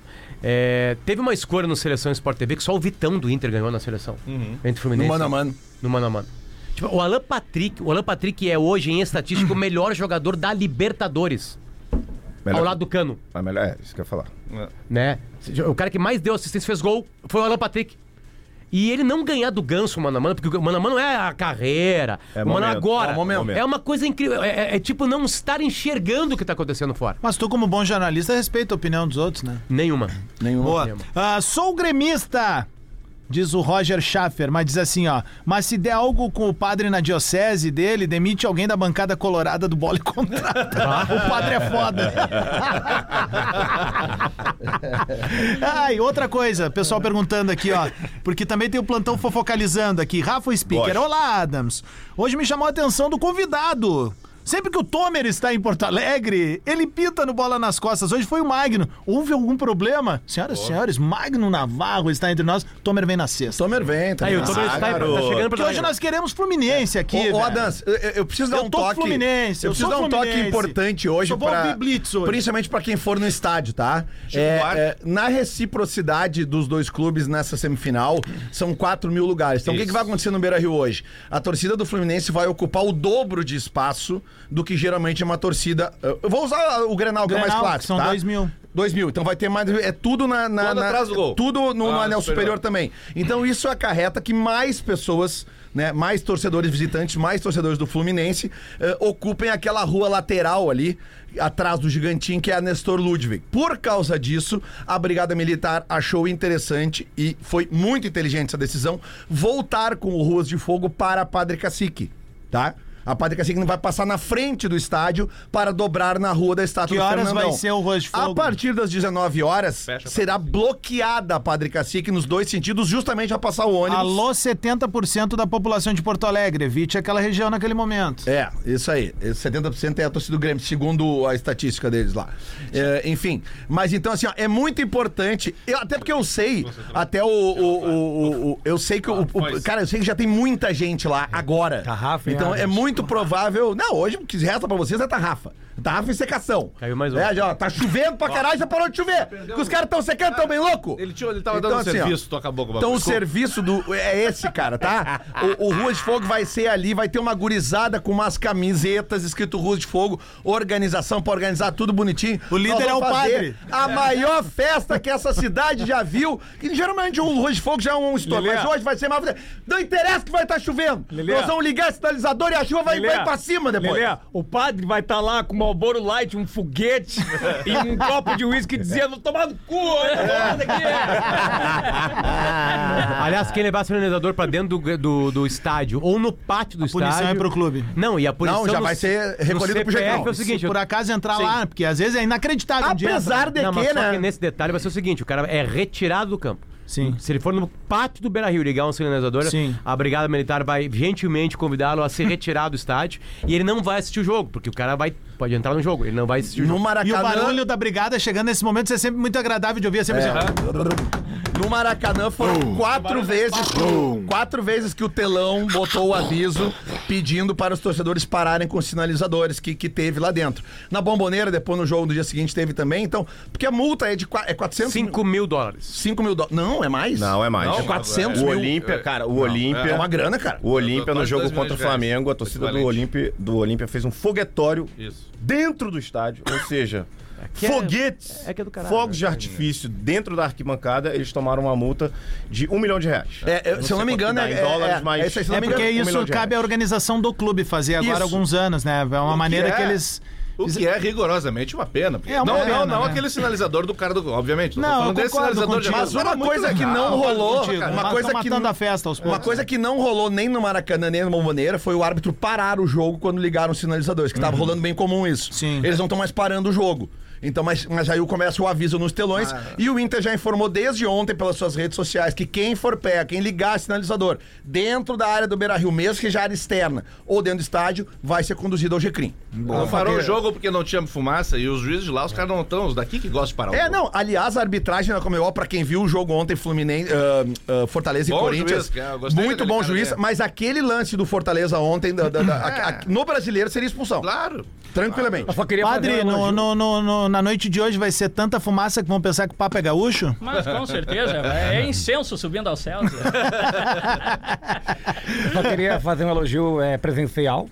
É, teve uma escolha no Seleção Sport TV que só o Vitão do Inter ganhou na seleção. Entre o Fluminense. No mano a mano. No mano a mano. Tipo, o Alan Patrick, o Alan Patrick é hoje, em estatística, o melhor jogador da Libertadores. Melhor- Ao lado do Cano, É, melhor, é, isso que eu ia falar. né? O cara que mais deu assistência e fez gol foi o Alan Patrick. E ele não ganhar do Ganso, mano a mano, porque o mano a mano é a carreira, É o mano momento, agora. é o momento. É uma coisa incrível. É, é- é tipo não estar enxergando o que tá acontecendo fora. Mas tu, como bom jornalista, respeita a opinião dos outros, né? Nenhuma. Boa. Nenhuma. Ah, sou gremista, diz o Roger Schaffer, mas diz assim, ó. Mas se der algo com o padre na diocese dele, demite alguém da bancada colorada do bola e contrata. o padre é foda. Ai, outra coisa, pessoal perguntando aqui, ó. Porque também tem o plantão fofocalizando aqui. Rafa Speaker. Olá, Adams. Hoje me chamou a atenção do convidado. Sempre que o Tomer está em Porto Alegre, ele pita no bola nas costas. Hoje foi o Magno. Houve algum problema? Senhoras e senhores, Magno Navarro está entre nós. Tomer vem na sexta. Tomer vem, tá Aí, o? Tomer Ah, está, tá garoto. chegando pra Porque hoje nós queremos Fluminense aqui. Ô. Adams, eu, eu preciso dar Eu um tô toque. Fluminense, eu eu preciso sou dar um toque Fluminense. importante hoje Só vou para ouvir Blitz hoje. principalmente para quem for no estádio, tá? É, é, na reciprocidade dos dois clubes nessa semifinal, são 4 mil lugares. Então o que, que vai acontecer no Beira Rio hoje? A torcida do Fluminense vai ocupar o dobro de espaço do que geralmente é uma torcida. Eu vou usar o Grenal, que é mais Grenal, clássico. são tá? 2 mil. 2 mil. Então vai ter mais. É tudo na. na, na- atrás do gol. Tudo no, no Ah, anel superior. superior também. Então isso acarreta que mais pessoas, né, mais torcedores visitantes, mais torcedores do Fluminense eh, ocupem aquela rua lateral ali, atrás do gigantinho, que é a Nestor Ludwig. Por causa disso, a Brigada Militar achou interessante e foi muito inteligente essa decisão voltar com o Ruas de Fogo para Padre Cacique, tá? A Padre Cacique não vai passar na frente do estádio para dobrar na rua da estátua Que do horas Fernandão. vai ser o Ruas de A Fogo? partir das 19 horas, Fecha, será bloqueada a Padre Cacique nos dois sentidos, justamente para passar o ônibus. Alô, 70% da população de Porto Alegre. Evite aquela região naquele momento. É, isso aí. Esse 70% é a torcida do Grêmio, segundo a estatística deles lá. É, enfim, mas então assim, ó, é muito importante, eu- até porque eu sei, até o, o- o- o- o- eu sei que o, o- cara, eu sei que já tem muita gente lá agora. Então é Adams? Muito provável, não, hoje o que resta pra vocês é tarrafa. Tarrafa e secação. Caiu mais um. É, ó, tá chovendo pra caralho, já parou de chover. Que os caras tão secando, tão bem louco. Ele, tinha, ele tava Então, dando assim, ó, serviço, tu acabou com o Então o serviço do é esse, cara, tá? (laughs) O, o Rua de Fogo vai ser ali, vai ter uma gurizada com umas camisetas escrito Rua de Fogo, organização pra organizar tudo bonitinho. O líder é o padre. A maior festa que essa cidade já viu, que geralmente o Rua de Fogo já é um estouro, mas hoje vai ser mais Não interessa que vai estar chovendo. Lelê. Nós vamos ligar esse sinalizador e a chuva vai, Lelê, vai pra cima depois. Lelê, o padre vai estar lá com o Malboro Light, um foguete e um (laughs) copo de uísque dizendo: tomar no cu, olha aqui. (laughs) Aliás, quem levar sinalizador pra dentro do, do, do estádio ou no pátio do Punição estádio. é pro clube. Não, e a punição. Não, já no- vai ser recolhido no pro Jequão. é o seguinte. Se por acaso entrar lá, porque às vezes é inacreditável. um dia Apesar entra. de Não, mas que, só né? que nesse detalhe vai ser o seguinte: o cara é retirado do campo. Sim. Se ele for no pátio do Beira Rio ligar um sinalizador, Sim. a Brigada Militar vai gentilmente convidá-lo a ser (laughs) retirado do estádio e ele não vai assistir o jogo, porque o cara vai, pode entrar no jogo, ele não vai assistir o No jogo. E o Maracanã. barulho da brigada chegando nesse momento é sempre muito agradável de ouvir. É sempre assim, No Maracanã foram quatro vezes, quatro vezes que o telão botou o aviso pedindo para os torcedores pararem com os sinalizadores que, que teve lá dentro. Na Bomboneira, depois no jogo do dia seguinte teve também, então, porque a multa é de é 400 5 mil dólares. 5 mil dólares. Não, é mais? Não, é mais. Não, É 400 O mil. Olímpia, cara, o Olímpia. É uma grana, cara. O Olímpia, no jogo contra o. Flamengo, a torcida do. Olímpia, do Olímpia fez um foguetório Isso. dentro do estádio. Ou seja, é- foguetes, é é do caralho, fogos de artifício dentro da arquibancada, eles tomaram uma multa de um milhão de reais. É, é, se eu não me engano, é, em dólares, é, mas- é, se eu É não me porque engano, um isso de cabe à organização do clube fazer agora há alguns anos, né? É uma O maneira que que é- eles. O que é rigorosamente uma pena. porque- É uma não, pena, não, não né? aquele sinalizador do cara do. Obviamente. Não, falando desse sinalizador de contigo. Mas Mas uma coisa que não rolou, contigo, uma coisa que não- a festa aos Uma coisa que não rolou nem no Maracanã, nem no Bomboneira, foi o árbitro parar o jogo quando ligaram os sinalizadores, que tava rolando bem comum isso. Sim. Eles não estão mais parando o jogo. Então, mas, mas aí começa o aviso nos telões e o Inter já informou desde ontem pelas suas redes sociais que quem for pé, quem ligar sinalizador dentro da área do Beira-Rio, mesmo que já área externa ou dentro do estádio, vai ser conduzido ao GCRIM. Não parou o jogo porque não tinha fumaça e os juízes de lá, os caras não estão, os daqui que gostam de parar É, não, aliás, a arbitragem na Comebol, pra quem viu o jogo ontem, Fluminense, ah, ah, Fortaleza Bom e Corinthians, juiz, é, muito bom juiz, ali. mas aquele lance do Fortaleza ontem, da- da- da- a- a- no brasileiro, seria expulsão. Claro. Tranquilamente. Eu só queria Padre, um no, elogio. no- no- na noite de hoje vai ser tanta fumaça que vão pensar que o papo é gaúcho? Mas com certeza, (laughs) é incenso subindo aos céus. (laughs) Só queria fazer um elogio é, presencial,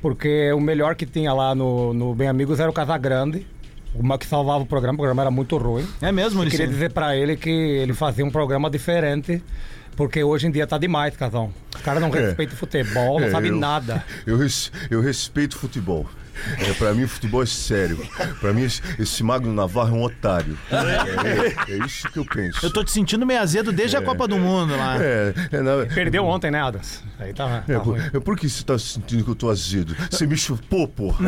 porque o melhor que tinha lá no, no Bem Amigos era o Casagrande, uma que salvava o programa, o programa era muito ruim. É mesmo, Eu queria dizer pra ele que ele fazia um programa diferente, porque hoje em dia tá demais, Casão. Os caras não respeitam futebol, não É, sabem eu- nada. Eu, res- eu respeito futebol. É, pra mim, futebol é sério. Pra mim, esse, esse Magno Navarro é um otário. É, é isso que eu penso. Eu tô te sentindo meio azedo desde a Copa do Mundo lá. É, é, na- Perdeu ontem, né, Adams? Aí tá, é, tá por, ruim. é por que você tá sentindo que eu tô azedo? Você me chupou, porra.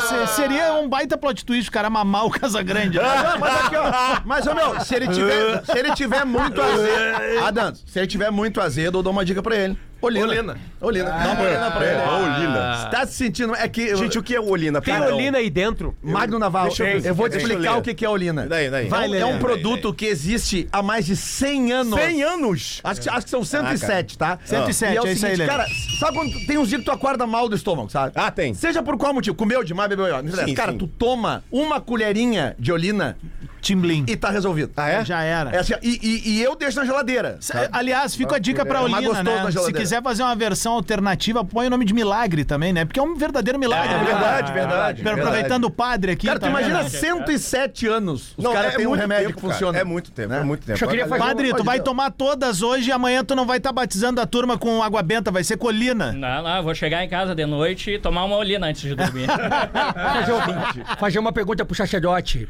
Se- Seria um baita plot twist o cara mamar o Casagrande. Não, mas aqui, ó. Mas, ô meu, se ele tiver, se ele tiver muito azedo. (laughs) Adams, se ele tiver muito azedo, eu dou uma dica pra ele. Olina. Olina. Olina. Dá uma olina pra ele. É, Olina. Você tá se sentindo. É que. Gente, o que é Olina? Tem Cara, olina aí dentro. Magno Deixa eu eu, ver, vou te eu explicar o que que é olina. Daí, daí. Vai, é, um- é um produto que existe há mais de 100 anos. 100 anos? Acho, acho que são 107, tá? 107, E é, o é isso aí, seguinte, cara, sabe quando tem uns dias que tu acorda mal do estômago, sabe? Ah, tem. Seja por qual motivo, comeu demais, bebeu. Sim, cara, sim. tu toma uma colherinha de olina Timblim. e tá resolvido. Ah, é? Já era. É assim, e, e- e eu deixo na geladeira. sabe? Aliás, fica a dica pra É Olina, né? Se quiser fazer uma versão alternativa, põe o nome de Milagre também, né? Porque é um verdadeiro milagre. É né? verdade, verdade. Pero- Aproveitando o padre aqui. Cara, tu tá imagina vendo? 107 anos. Os Não, caras é têm um muito remédio tempo, que cara. funciona. É muito tempo, é muito tempo. Só queria fazer Padre, tu vai tomar todas hoje e amanhã tu não vai estar batizando a turma com água benta, vai ser colina. Não, não, eu vou chegar em casa de noite e tomar uma olina antes de dormir. (laughs) fazer, uma, fazer uma pergunta pro sacerdote.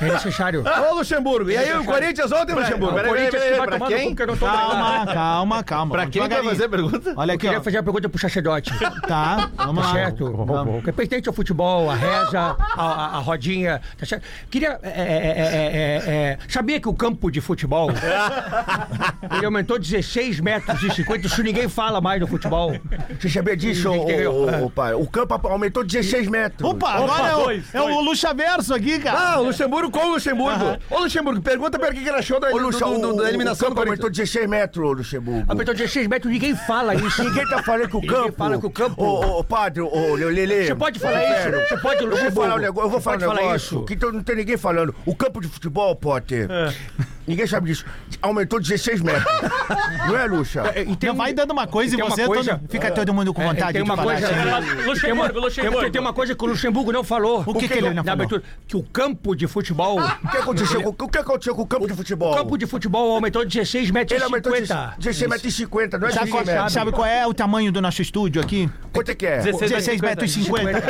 É necessário. Ô, Luxemburgo, e aí o Corinthians ontem, Luxemburgo? o Corinthians que vai pra quem? eu Calma, calma, calma. Pra quem vai fazer a pergunta? Olha Eu aqui, queria ó. fazer uma pergunta pro sacerdote. Tá, vamos lá. certo? Vamos. O que pertence ao futebol, a reza, a, a- a rodinha, tá certo? Queria. é, é, é, é, é, sabia que o campo de futebol (laughs) ele aumentou 16 metros e 50, isso ninguém fala mais no futebol. Você sabia disso, pai? O campo aumentou 16 metros. Opa, agora é, o, é o Luxaverso aqui, cara. Ah, o Luxemburgo com o Luxemburgo. Ô, Luxemburgo, pergunta pra ele o que ele achou da, Ô, do- Luxa, do- do- o, da o eliminação do campo Corinthians. aumentou 16 metros, Luxemburgo. Aumentou 16 metros, ninguém fala isso. (laughs) Ninguém tá falando que o Ninguém campo... fala que o campo- Ô, ô, padre, ô, Lelê... Você pode falar isso? Você pode, Eu vou Luxemburgo? falar um negócio, eu vou Você falar um pode falar negócio isso? que então não tem ninguém falando. O campo de futebol, Potter, ninguém sabe disso, aumentou 16 metros. Não é, Luxa? É, e tem Não vai dando uma coisa e tem uma você coisa- todo- fica todo mundo com É, vontade tem de uma falar. coisa- isso aí. Luxemburgo, tem uma, Luxemburgo. Tem, tem uma coisa que o Luxemburgo não falou. O que que ele não na falou? abertura? Que o campo de futebol. O que aconteceu, com- o que aconteceu com o campo de futebol? O campo de futebol aumentou 16 metros Ele e aumentou 50. 16 metros e 50, não é Sabe, 16 qual, metros. sabe qual é o tamanho do nosso estúdio aqui? Quanto é que é? 16 metros e 50.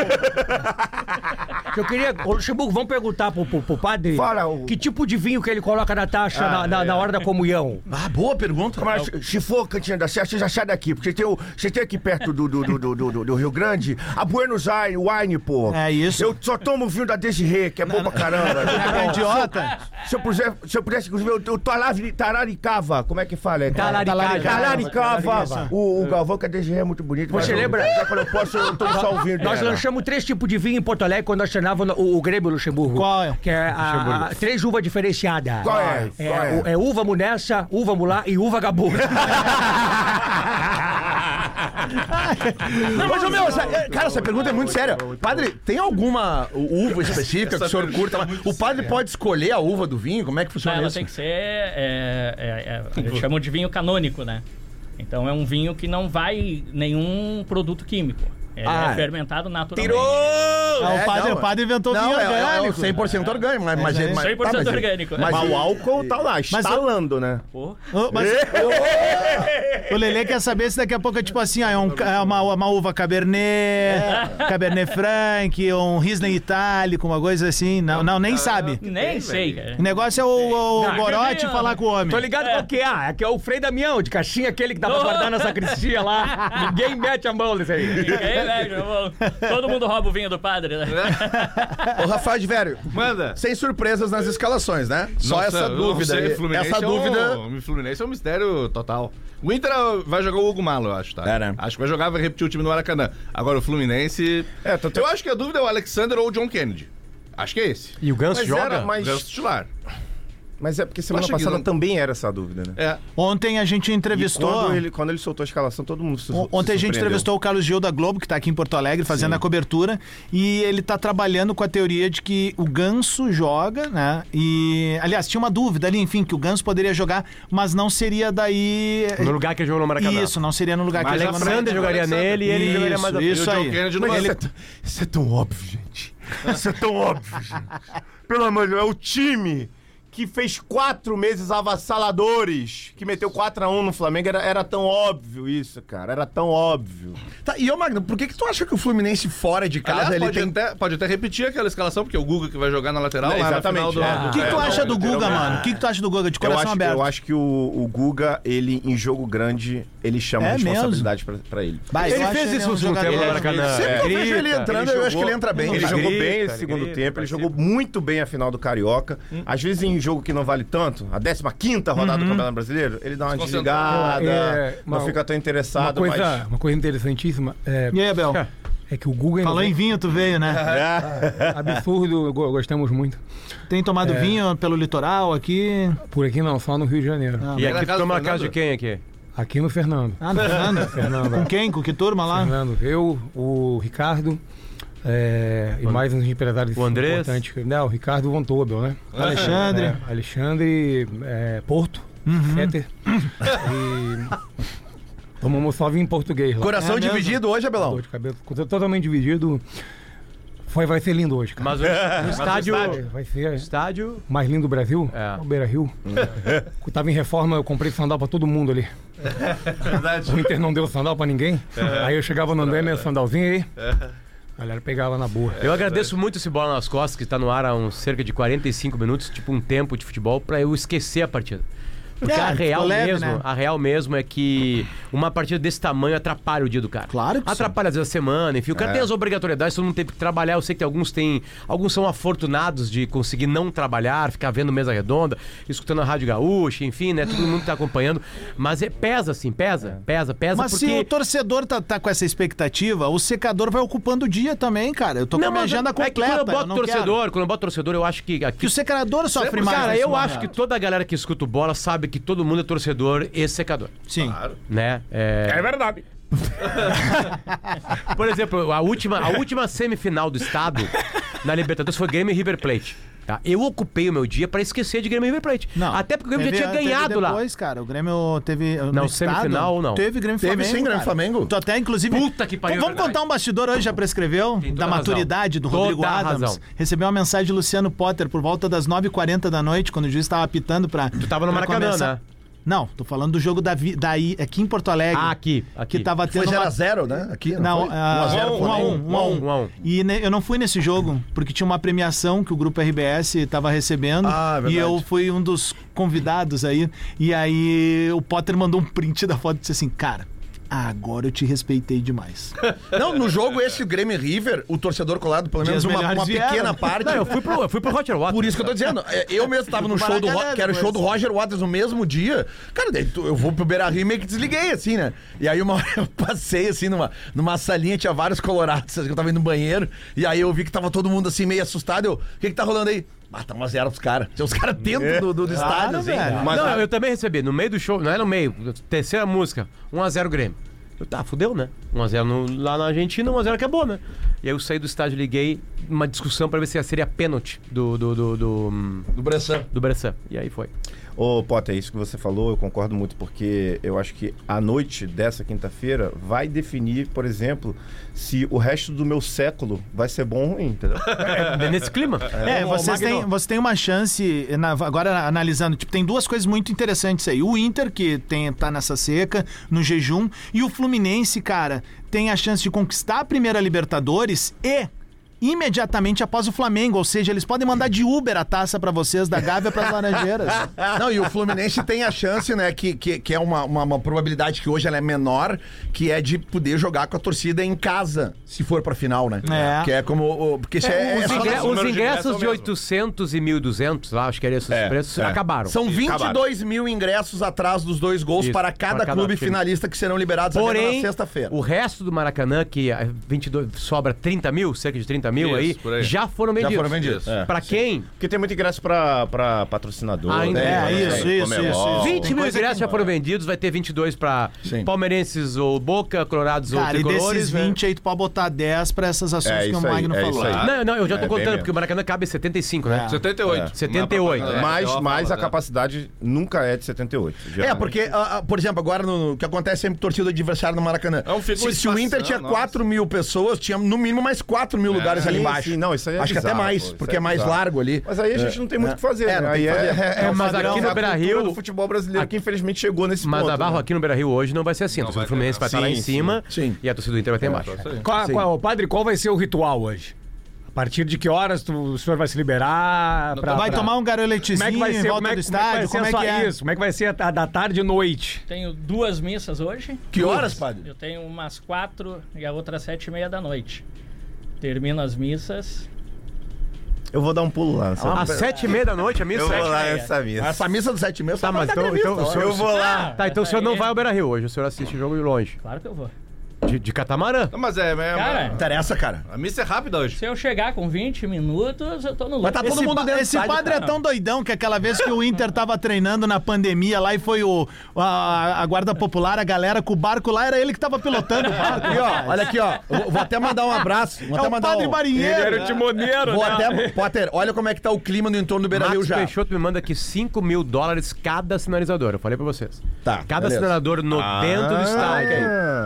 Eu queria. Ô, Luxemburgo, vamos perguntar pro, pro, pro padre Fala, o- que tipo de vinho que ele coloca na taxa na, na- na hora da comunhão. Ah, boa pergunta. Mas se for cantinha da Serra, você já sai daqui, porque tem, o, você tem aqui perto do, do, do, do, do- do Rio Grande a Buenos Aires, Wine, pô. É isso. Eu só tomo vinho da Desirê, que é bom pra caramba. (laughs) É idiota. Se eu, puser, se eu pudesse, inclusive, eu, eu tararicava, como é que fala? É, Talaricava. Talaricava. O, o Galvão, que a Desirê é muito bonito. Você lembra? Quando eu posso, eu tomo só o vinho Nós dela. lançamos três tipos de vinho em Porto Alegre quando nós treinávamos o, o Grêmio Luxemburgo. Qual é? Que é a, a- três uvas diferenciadas. Qual é? É, é? o- é uva munessa, uva mulá e uva gabu. (laughs) Não, mas, ô, meu, essa- é, cara, essa pergunta é muito séria. Padre, tem alguma uva específica que o senhor curta? lá? O padre pode escolher a uva do vinho? Como é que Não, funciona ela isso? tem que ser. É, é, é, eles chamam de vinho canônico, né? Então é um vinho que não vai nenhum produto químico. Ele Ah, é é. fermentado naturalmente. Ah, o, padre, não, o padre inventou Não, vinho é, é, é orgânico. 100% orgânico, mas... mas, é mas 100% tá, mas- orgânico. Mas, Mas o álcool tá lá, estalando, né? Pô, Ô, mas- o Lelê quer saber se daqui a pouco é tipo assim, ah, é, um, é uma, uma uva Cabernet, Cabernet Franc, um Riesling itálico, uma coisa assim. Não, não nem sabe. nem sei, cara. O negócio é o, o falar com o homem. Tô ligado qual que é. É que é o Frei Damião, de caixinha, aquele que dá pra guardar na sacristia (laughs) lá. Ninguém mete a mão nesse aí. Ninguém Todo mundo rouba o vinho do padre, né? Ô, Rafael de Velho, Manda. sem surpresas nas escalações, né? Só Nossa, essa dúvida. sei. Fluminense Essa é um- dúvida. O Fluminense é um mistério total. O Inter vai jogar o Hugo Malo, eu acho, tá? É, né? Acho que vai jogar, vai repetir o time no Maracanã. Agora o Fluminense. É, tanto- Eu acho que a dúvida é o Alexander ou o John Kennedy. Acho que é esse. E o Ganso Mas joga? era, mas, Ganso titular. Mas é porque semana que passada não- também era essa dúvida, né? É. Ontem a gente entrevistou. quando ele, quando ele soltou a escalação, todo mundo se Ontem a gente entrevistou o Carlos Gil da Globo, que está aqui em Porto Alegre fazendo a cobertura, e ele está trabalhando com a teoria de que o Ganso joga, né? E, aliás, tinha uma dúvida ali, enfim, que o Ganso poderia jogar, mas não seria daí. No lugar que ele jogou no Maracanã. Isso, não seria no lugar que ele jogou no Alexander jogaria nele e ele jogaria mais. Isso aí. Mas isso, é, isso é tão óbvio, gente. Isso é tão óbvio, gente. Pelo amor de Deus, é o time que fez quatro meses avassaladores, que meteu 4x1 no Flamengo, era, era tão óbvio isso, cara. Era tão óbvio. Tá, e ô Magno, por que, que tu acha que o Fluminense fora de casa Aliás, ele pode, tem. até, pode até repetir aquela escalação, porque é o Guga que vai jogar na lateral. É, lá na exatamente, final do, é. O que, que tu É, acha do não, Guga, não, mano? O que, que tu acha do Guga? De Eu coração acho, aberto. eu acho que o, o Guga, ele, em jogo grande, ele chama É responsabilidade pra, pra ele. Eu Ele fez isso é um no segundo tempo no Maracanã. Sempre que eu vejo ele entrando, ele eu acho que jogou- ele entra bem. Ele jogou bem esse ele segundo tempo, ele jogou muito bem a final do Carioca. Às vezes em jogo que não vale tanto, a 15 rodada do Campeonato Brasileiro, ele dá uma desligada, É, não uma- fica tão Uma interessado, coisa, uma coisa interessantíssima é, E aí, Abel? é que o Google Falou em vinho, tu veio, né? mas... absurdo, go- gostamos muito. Tem tomado vinho pelo litoral aqui. Por aqui não, só no Rio de Janeiro. E Era aqui do toma a casa de quem aqui? Aqui no Fernando. Ah, no Fernando? (laughs) Fernando. Com quem? Com que turma lá? Fernando, eu, o Ricardo é, e mais uns empresários o Andrés? importantes. Não, o Ricardo Von Tobel, né? Alexandre. É, Alexandre, é, Porto, Fetter. (laughs) e tomamos só vinho em português lá. Coração É mesmo? dividido hoje, Abelão? Dor de cabeça, totalmente dividido. Foi, vai ser lindo hoje, cara. Mas o, (laughs) o estádio... Vai ser Estádio... mais lindo do Brasil, É. o Beira Rio. Eu (laughs) tava em reforma, eu comprei sandal pra todo mundo ali. Verdade. O Inter não deu sandal pra ninguém. Aí eu chegava no André, meu sandalzinho aí. A galera pegava na boa. Eu agradeço muito esse Bola nas Costas, que está no ar há uns cerca de 45 minutos, tipo um tempo de futebol, para eu esquecer a partida. Porque É, a real leve, mesmo, né? a real mesmo é que uma partida desse tamanho atrapalha o dia do cara. Claro que sim. Atrapalha às vezes a semana, enfim. O cara tem as obrigatoriedades, todo mundo tem que trabalhar. Eu sei que alguns têm. Alguns são afortunados de conseguir não trabalhar, ficar vendo mesa redonda, escutando a Rádio Gaúcha, enfim, né? Todo mundo tá acompanhando. Mas é, pesa, assim, pesa, pesa, pesa. Mas porque... se o torcedor tá, tá com essa expectativa, o secador vai ocupando o dia também, cara. Eu tô com a minha agenda é completa. quando eu eu boto não torcedor, quero. quando eu boto torcedor, eu acho que aqui. Que o secador sofre mais. Cara, eu acho que toda a galera que escuta o bola sabe que todo mundo é torcedor e secador. Sim. Né? É... É verdade. (laughs) Por exemplo, a última, a última semifinal do estado na Libertadores foi Grêmio e River Plate. Tá? Eu ocupei o meu dia pra esquecer de Grêmio e River Plate. Não. Até porque o Grêmio Teve- já tinha teve ganhado lá. depois, cara. O Grêmio teve. no Não, estado, semifinal, não. Teve Grêmio e Teve Flamengo. sim, Grêmio e cara. Flamengo. Tu até, inclusive. Puta que pariu, Vamos é verdade. contar um bastidor hoje, já prescreveu? Tem Da a maturidade do razão. Rodrigo a Adams. razão. Recebeu uma mensagem de Luciano Potter por volta das 9h40 da noite, quando o juiz estava apitando pra. Tu tava no Maracanã, começar- né? Não, tô falando do jogo da, vi- daí, aqui em Porto Alegre. Ah, aqui. aqui. Que tava Foi tendo. uma- 0x0, né? Aqui, não, Não, foi? ah, 1x0 um a um, Flamengo. um a um. Um a um. E ne- eu não fui nesse jogo, porque tinha uma premiação que o grupo RBS estava recebendo. Ah, é verdade. e eu fui um dos convidados aí. E aí o Potter mandou um print da foto e disse assim, cara. Agora eu te respeitei demais. (laughs) Não, no jogo esse, o Grêmio River, o torcedor colado, pelo menos Dias uma, uma vieram. pequena parte. Não, eu fui pro, eu fui pro Roger Waters. Por isso que eu tô dizendo, é, eu mesmo tava no show do que era o show do. Roger Waters no mesmo dia. Cara, daí eu vou pro Beira Rio e meio que desliguei, assim, né? E aí uma (laughs) hora eu passei, assim, numa, numa salinha, tinha vários colorados, que eu tava indo no banheiro, e aí eu vi que tava todo mundo, assim, meio assustado. Eu, o que que tá rolando aí? Uma zero pros caras. Tinha os caras dentro do, do, do estádio, assim. velho. Mas, não, eu também recebi. No meio do show, não é no meio, terceira música, 1x0 Grêmio. Eu, tá, fudeu, né? 1x0 no- lá na Argentina, 1x0 acabou, né? E aí eu saí do estádio, liguei uma discussão pra ver se seria pênalti do, do, do, do, do Bressan. do Bressan. E aí foi. Ô, Potter, isso que você falou, eu concordo muito, porque eu acho que a noite dessa quinta-feira vai definir, por exemplo, se o resto do meu século vai ser bom ou ruim, entendeu? (laughs) É nesse clima. É, vocês têm, você tem uma chance, na- agora analisando, tipo, tem duas coisas muito interessantes aí. O Inter, que tem, tá nessa seca, no jejum, e o Fluminense, cara, tem a chance de conquistar a primeira Libertadores e imediatamente após o Flamengo, ou seja, eles podem mandar de Uber a taça pra vocês da Gávea pras Laranjeiras. (laughs) Não, e o Fluminense tem a chance, né, que, que, que é uma, uma, uma probabilidade que hoje ela é menor, que é de poder jogar com a torcida em casa, se for pra final, né? É. Que é como. o- Porque é, é os, o os de ingressos é de mesmo. 800 e 1.200, lá, acho que eram esses É, preços, é. acabaram. São 22 mil ingressos atrás dos dois gols Isso, para cada para cada clube time. finalista que serão liberados até Porém, na sexta-feira. o resto do Maracanã, que é 22, sobra 30 mil, cerca de 30 mil Isso, aí, por aí. já foram vendidos. foram vendidos. É, Pra quem? Porque tem muito ingresso pra, pra patrocinador. Ainda né? é, isso, isso, Comebol. isso, 20 tem mil ingressos já foram vendidos, vai ter 22 pra Sim. palmeirenses ou Boca, Colorados ou Cara, e Tricolores. desses né? 20 aí, tu pode botar 10 pra essas ações É que o isso aí, Magno é falou. isso aí. Não, não, eu já tô É, bem contando, porque o Maracanã cabe 75, né? 78. 78. É, Mas, ela mas a né? capacidade nunca é de 78. É, geralmente. porque, ah, ah, por exemplo, agora no, no que acontece sempre torcida adversária no Maracanã. É um se, se o Inter tinha espação, 4 mil pessoas, tinha no mínimo mais 4 mil lugares ali Sim, embaixo. sim, não, isso aí é Acho que até bizarro, mais, pô, porque é, é mais bizarro. largo ali. Mas aí a gente não tem muito o que fazer, É, né? Aí que é, é, é, Mas aqui no Beira-Rio- do futebol brasileiro que infelizmente chegou nesse Mas ponto. a Barro né? aqui no Beira Rio hoje não vai ser assim. A torcida vai do Fluminense ter, vai estar lá em cima e a torcida do Inter vai ter embaixo. Qual, qual, padre, qual vai ser o ritual hoje? A partir de que horas tu- o senhor vai se liberar? Pra, Vai pra- tomar um garoletezinho Como é que vai ser? em volta Como é, do que- estádio? como é que vai ser a sua- isso? Como é que vai ser a, a da tarde e noite? Tenho duas missas hoje. Que horas, padre? Eu tenho umas quatro e a outra às sete e meia da noite. Termino as missas. Eu vou dar um pulo lá. sabe? Às sete e meia da noite a missa? eu vou lá meia. nessa missa. Essa missa do 7 meses Tá, mas então, então o senhor, Eu vou lá. Tá, então o senhor não vai ao Beira Rio hoje, o senhor assiste o jogo de longe. Claro que eu vou. De, de catamarã. Não, mas é, é Cara, Interessa, cara. a missa é rápida hoje. Se eu chegar com 20 minutos, eu tô no Vai tá lucro. todo mundo pa- dentro do esse estádio, padre é tão doidão que aquela vez que o Inter tava treinando na pandemia lá e foi o, a, a Guarda Popular, a galera com o barco lá, era ele que tava pilotando o barco. Aqui, ó, olha aqui, ó. Eu Vou, vou até mandar um abraço. Vou É até o mandar padre um... marinheiro. timoneiro, Vou até... Potter, olha como é que tá o clima no entorno do Beira-Rio Max já. Peixoto me manda aqui 5 mil dólares cada sinalizador. Eu falei pra vocês. Tá, Cada beleza. sinalizador no dentro do estádio.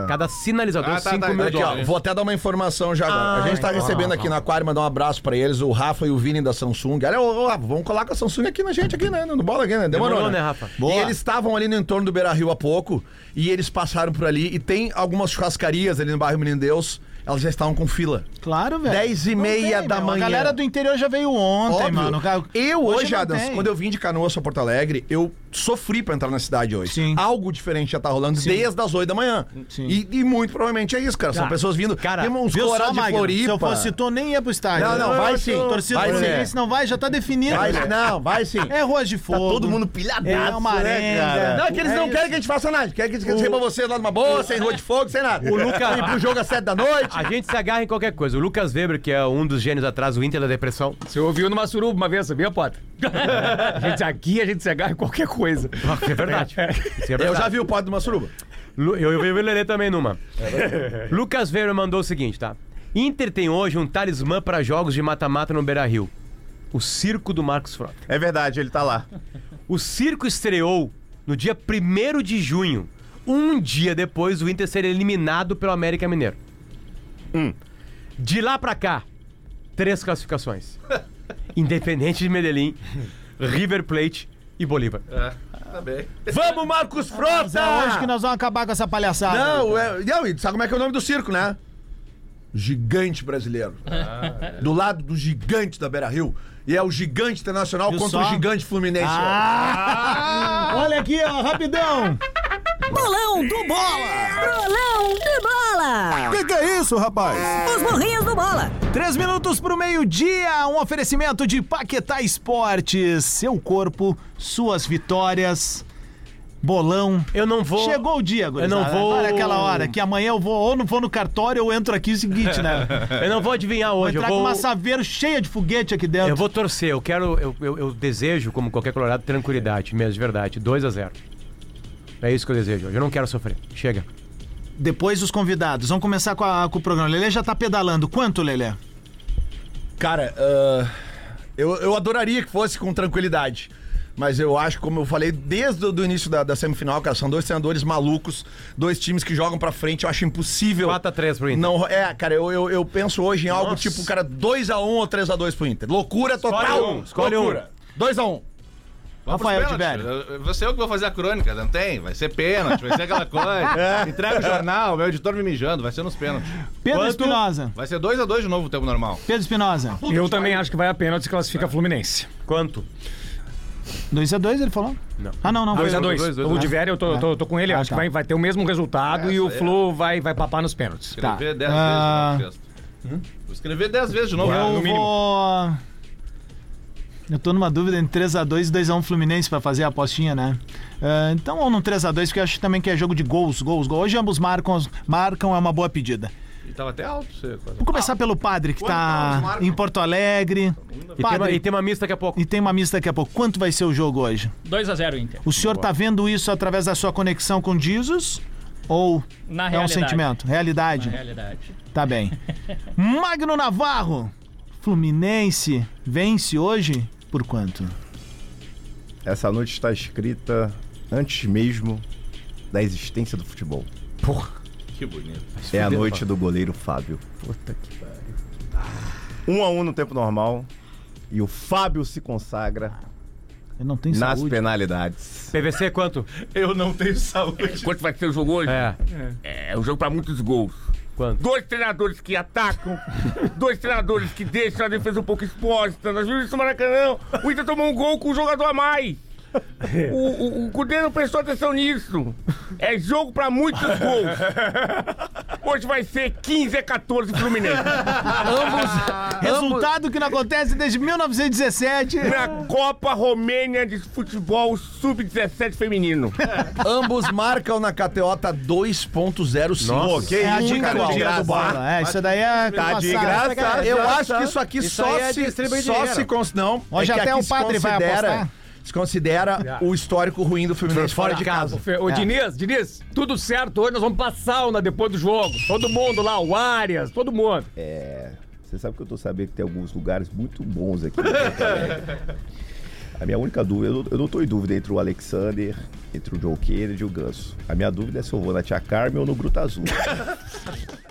Cada sinalizador, Ah, tá, 5 tá, mil Aqui, ó, dólares. vou até dar uma informação já agora. a gente tá recebendo aqui na Aquário, mandar um abraço pra eles, o Rafa e o Vini da Samsung. Olha, ô, ô, Rafa, vamos colar com a Samsung aqui na gente, aqui, né? No bola aqui, né? Demorou, Demorou, né, Rafa? E eles estavam ali no entorno do Beira Rio há pouco e eles passaram por ali e tem algumas churrascarias ali no bairro Menino Deus. Elas já estavam com fila. Claro, velho. Dez e Não meia tem, da meu. manhã. A galera do interior já veio ontem, Óbvio. mano. Eu hoje, não Adams, tem. quando eu vim de Canoas pra Porto Alegre, eu sofri pra entrar na cidade hoje. Sim. Algo diferente já tá rolando desde as 8 da manhã. Sim. E, e muito provavelmente é isso, cara. São Ah, pessoas vindo. cara, tem uns Viu só, de Magno? Floripa. Se eu fosse tu, nem ia pro estádio. Não, não, vai sim. Torcida Vai do sim. Fluminense não vai, já tá definido. Vai, não, vai sim. É Ruas de Fogo. todo mundo pilhadaço, É uma né, arenga. Não, é que eles não isso. querem que a gente faça nada. Querem que a gente receba vocês lá numa boa, sem rua de fogo, sem nada. (laughs) O Lucas. Ir pro jogo às 7 da noite. A gente se agarra em qualquer coisa. O Lucas Weber, que é um dos gênios atrás do Inter da depressão. Você ouviu numa suruba uma vez, sabia, Potter? (laughs) a gente aqui, a gente se agarra em qualquer coisa. É verdade. Isso é Eu verdade. já vi o pódio de uma suruba. Lu- Eu, eu vi o Lelê também numa. Lucas Weber mandou o seguinte, tá? Inter tem hoje um talismã para jogos de mata-mata no Beira-Rio. O Circo do Marcos Frota. É verdade, ele tá lá. O circo estreou no dia 1 de junho, um dia depois do Inter ser eliminado pelo América Mineiro. De lá pra cá, três classificações: (laughs) Independente de Medellín, River Plate e Bolívar. Tá bem. Vamos, Marcos Frota! É hoje que nós vamos acabar com essa palhaçada. Não, é, não, e sabe como é que é o nome do circo, né? Gigante brasileiro. Do lado do gigante da Beira Rio. E é o gigante internacional Viu contra só? o gigante fluminense. Ah! Olha aqui, ó, rapidão. Bolão do Bola! Bolão do Bola! Que que é isso, rapaz? Os morrinhos do Bola! Três minutos pro meio-dia, um oferecimento de Paquetá Esportes. Seu corpo, suas vitórias. Bolão. Eu não vou. Chegou o dia, gurizada. Eu não vou- Olha aquela hora, que amanhã eu vou, ou não vou no cartório, ou entro aqui o seguinte, né? (laughs) Eu não vou adivinhar Vou hoje. Eu entrar com vou, uma saveira cheia de foguete aqui dentro. eu vou torcer. Eu quero. Eu, eu, eu desejo, como qualquer colorado, tranquilidade, mesmo, de verdade. 2 a 0 É isso que eu desejo. Eu não quero sofrer. Chega. Depois os convidados. Vamos começar com, a- com o programa. Lelê já tá pedalando. Quanto, Lelê? Cara, ah, eu, eu adoraria que fosse com tranquilidade. Mas eu acho, como eu falei desde o início da, da semifinal, cara, são dois treinadores malucos, dois times que jogam pra frente. Eu acho impossível. 4x3 pro Inter. Não, é, cara, eu, eu, eu penso hoje em algo Nossa. tipo, cara, 2x1 ou 3x2 pro Inter. Loucura total. Escolhe um, escolhe um. Loucura. 2x1. Vamos Rafael. Tibério. Eu- Você eu que vou fazer a crônica, não tem? Vai ser pênalti, vai ser aquela coisa. (laughs) Entrega o jornal, meu editor me mijando, vai ser nos pênaltis. Pedro Quanto? Espinosa. Vai ser 2x2 de novo o tempo normal. Pedro Espinosa. Eu também acho que vai a pênalti se classifica Fluminense. Quanto? 2x2 ele falou? Não. Ah, não, não. 2 a foi- 2 dois, O dois. de Vério eu tô, Ah. tô, tô com ele, Ah, acho tá. que vai, vai ter o mesmo resultado e o Flu vai, vai papar nos pênaltis. Tá. Escrever 10 Ah. vezes de novo. Fiesta. Vou escrever 10 vezes de novo. Eu no mínimo. vou. Eu tô numa dúvida entre 3x2 e 2x1 Fluminense pra fazer a apostinha, né? Ah, então, ou num 3x2, porque eu acho também que é jogo de gols, gols, gols. Hoje ambos marcam, marcam é uma boa pedida. E tava até alto você. Vamos começar pelo padre, que tá tá em Porto Alegre. E tem, uma, Padre, e tem uma mista daqui a pouco. e tem uma mista daqui a pouco. Quanto vai ser o jogo hoje? 2x0 Inter. O senhor tá vendo isso através da sua conexão com Jesus? Ou Na é um realidade. sentimento? Realidade? Na realidade. Tá bem. (laughs) Magno Navarro, Fluminense, vence hoje por quanto? Essa noite está escrita antes mesmo da existência do futebol. Que bonito. É a noite do goleiro Fábio. Puta que pariu. Um a um no tempo normal. E o Fábio se consagra Eu não tenho nas saúde. penalidades. PVC quanto? Eu não tenho saúde. Quanto vai ser o jogo hoje? É. É um jogo pra muitos gols. Quanto? Dois treinadores que atacam, (laughs) dois treinadores que deixam a defesa um pouco exposta. Nós vimos isso no Maracanã. O Inter tomou um gol com um jogador a mais. O, o, o Cudê não prestou atenção nisso. É jogo pra muitos gols. Hoje vai ser 15 a 14 Fluminense. Resultado que não acontece desde 1917. Na Copa Romênia de Futebol Sub-17 Feminino. Ambos marcam na tá 2.05. Nossa, que É a isso, dica cara, de graça. É, isso daí é. Tá de graça. Eu Graça. acho que isso aqui Isso só aí é se, distribuir só dinheiro. se cons... Não, Hoje é até o se padre vai apostar. Se considera o histórico ruim do Fluminense fora de casa. Ô, Fe- Ô, É. Diniz, Diniz, tudo certo. Hoje nós vamos pra sauna depois do jogo. Todo mundo lá, o Arias, todo mundo. É. Você sabe que eu tô sabendo que tem alguns lugares muito bons aqui. (laughs) A minha única dúvida, eu não, eu não tô em dúvida entre o Alexander, entre o Joe Kennedy e o Ganso. A minha dúvida é se eu vou na Tia Carmen ou no Gruta Azul. (laughs)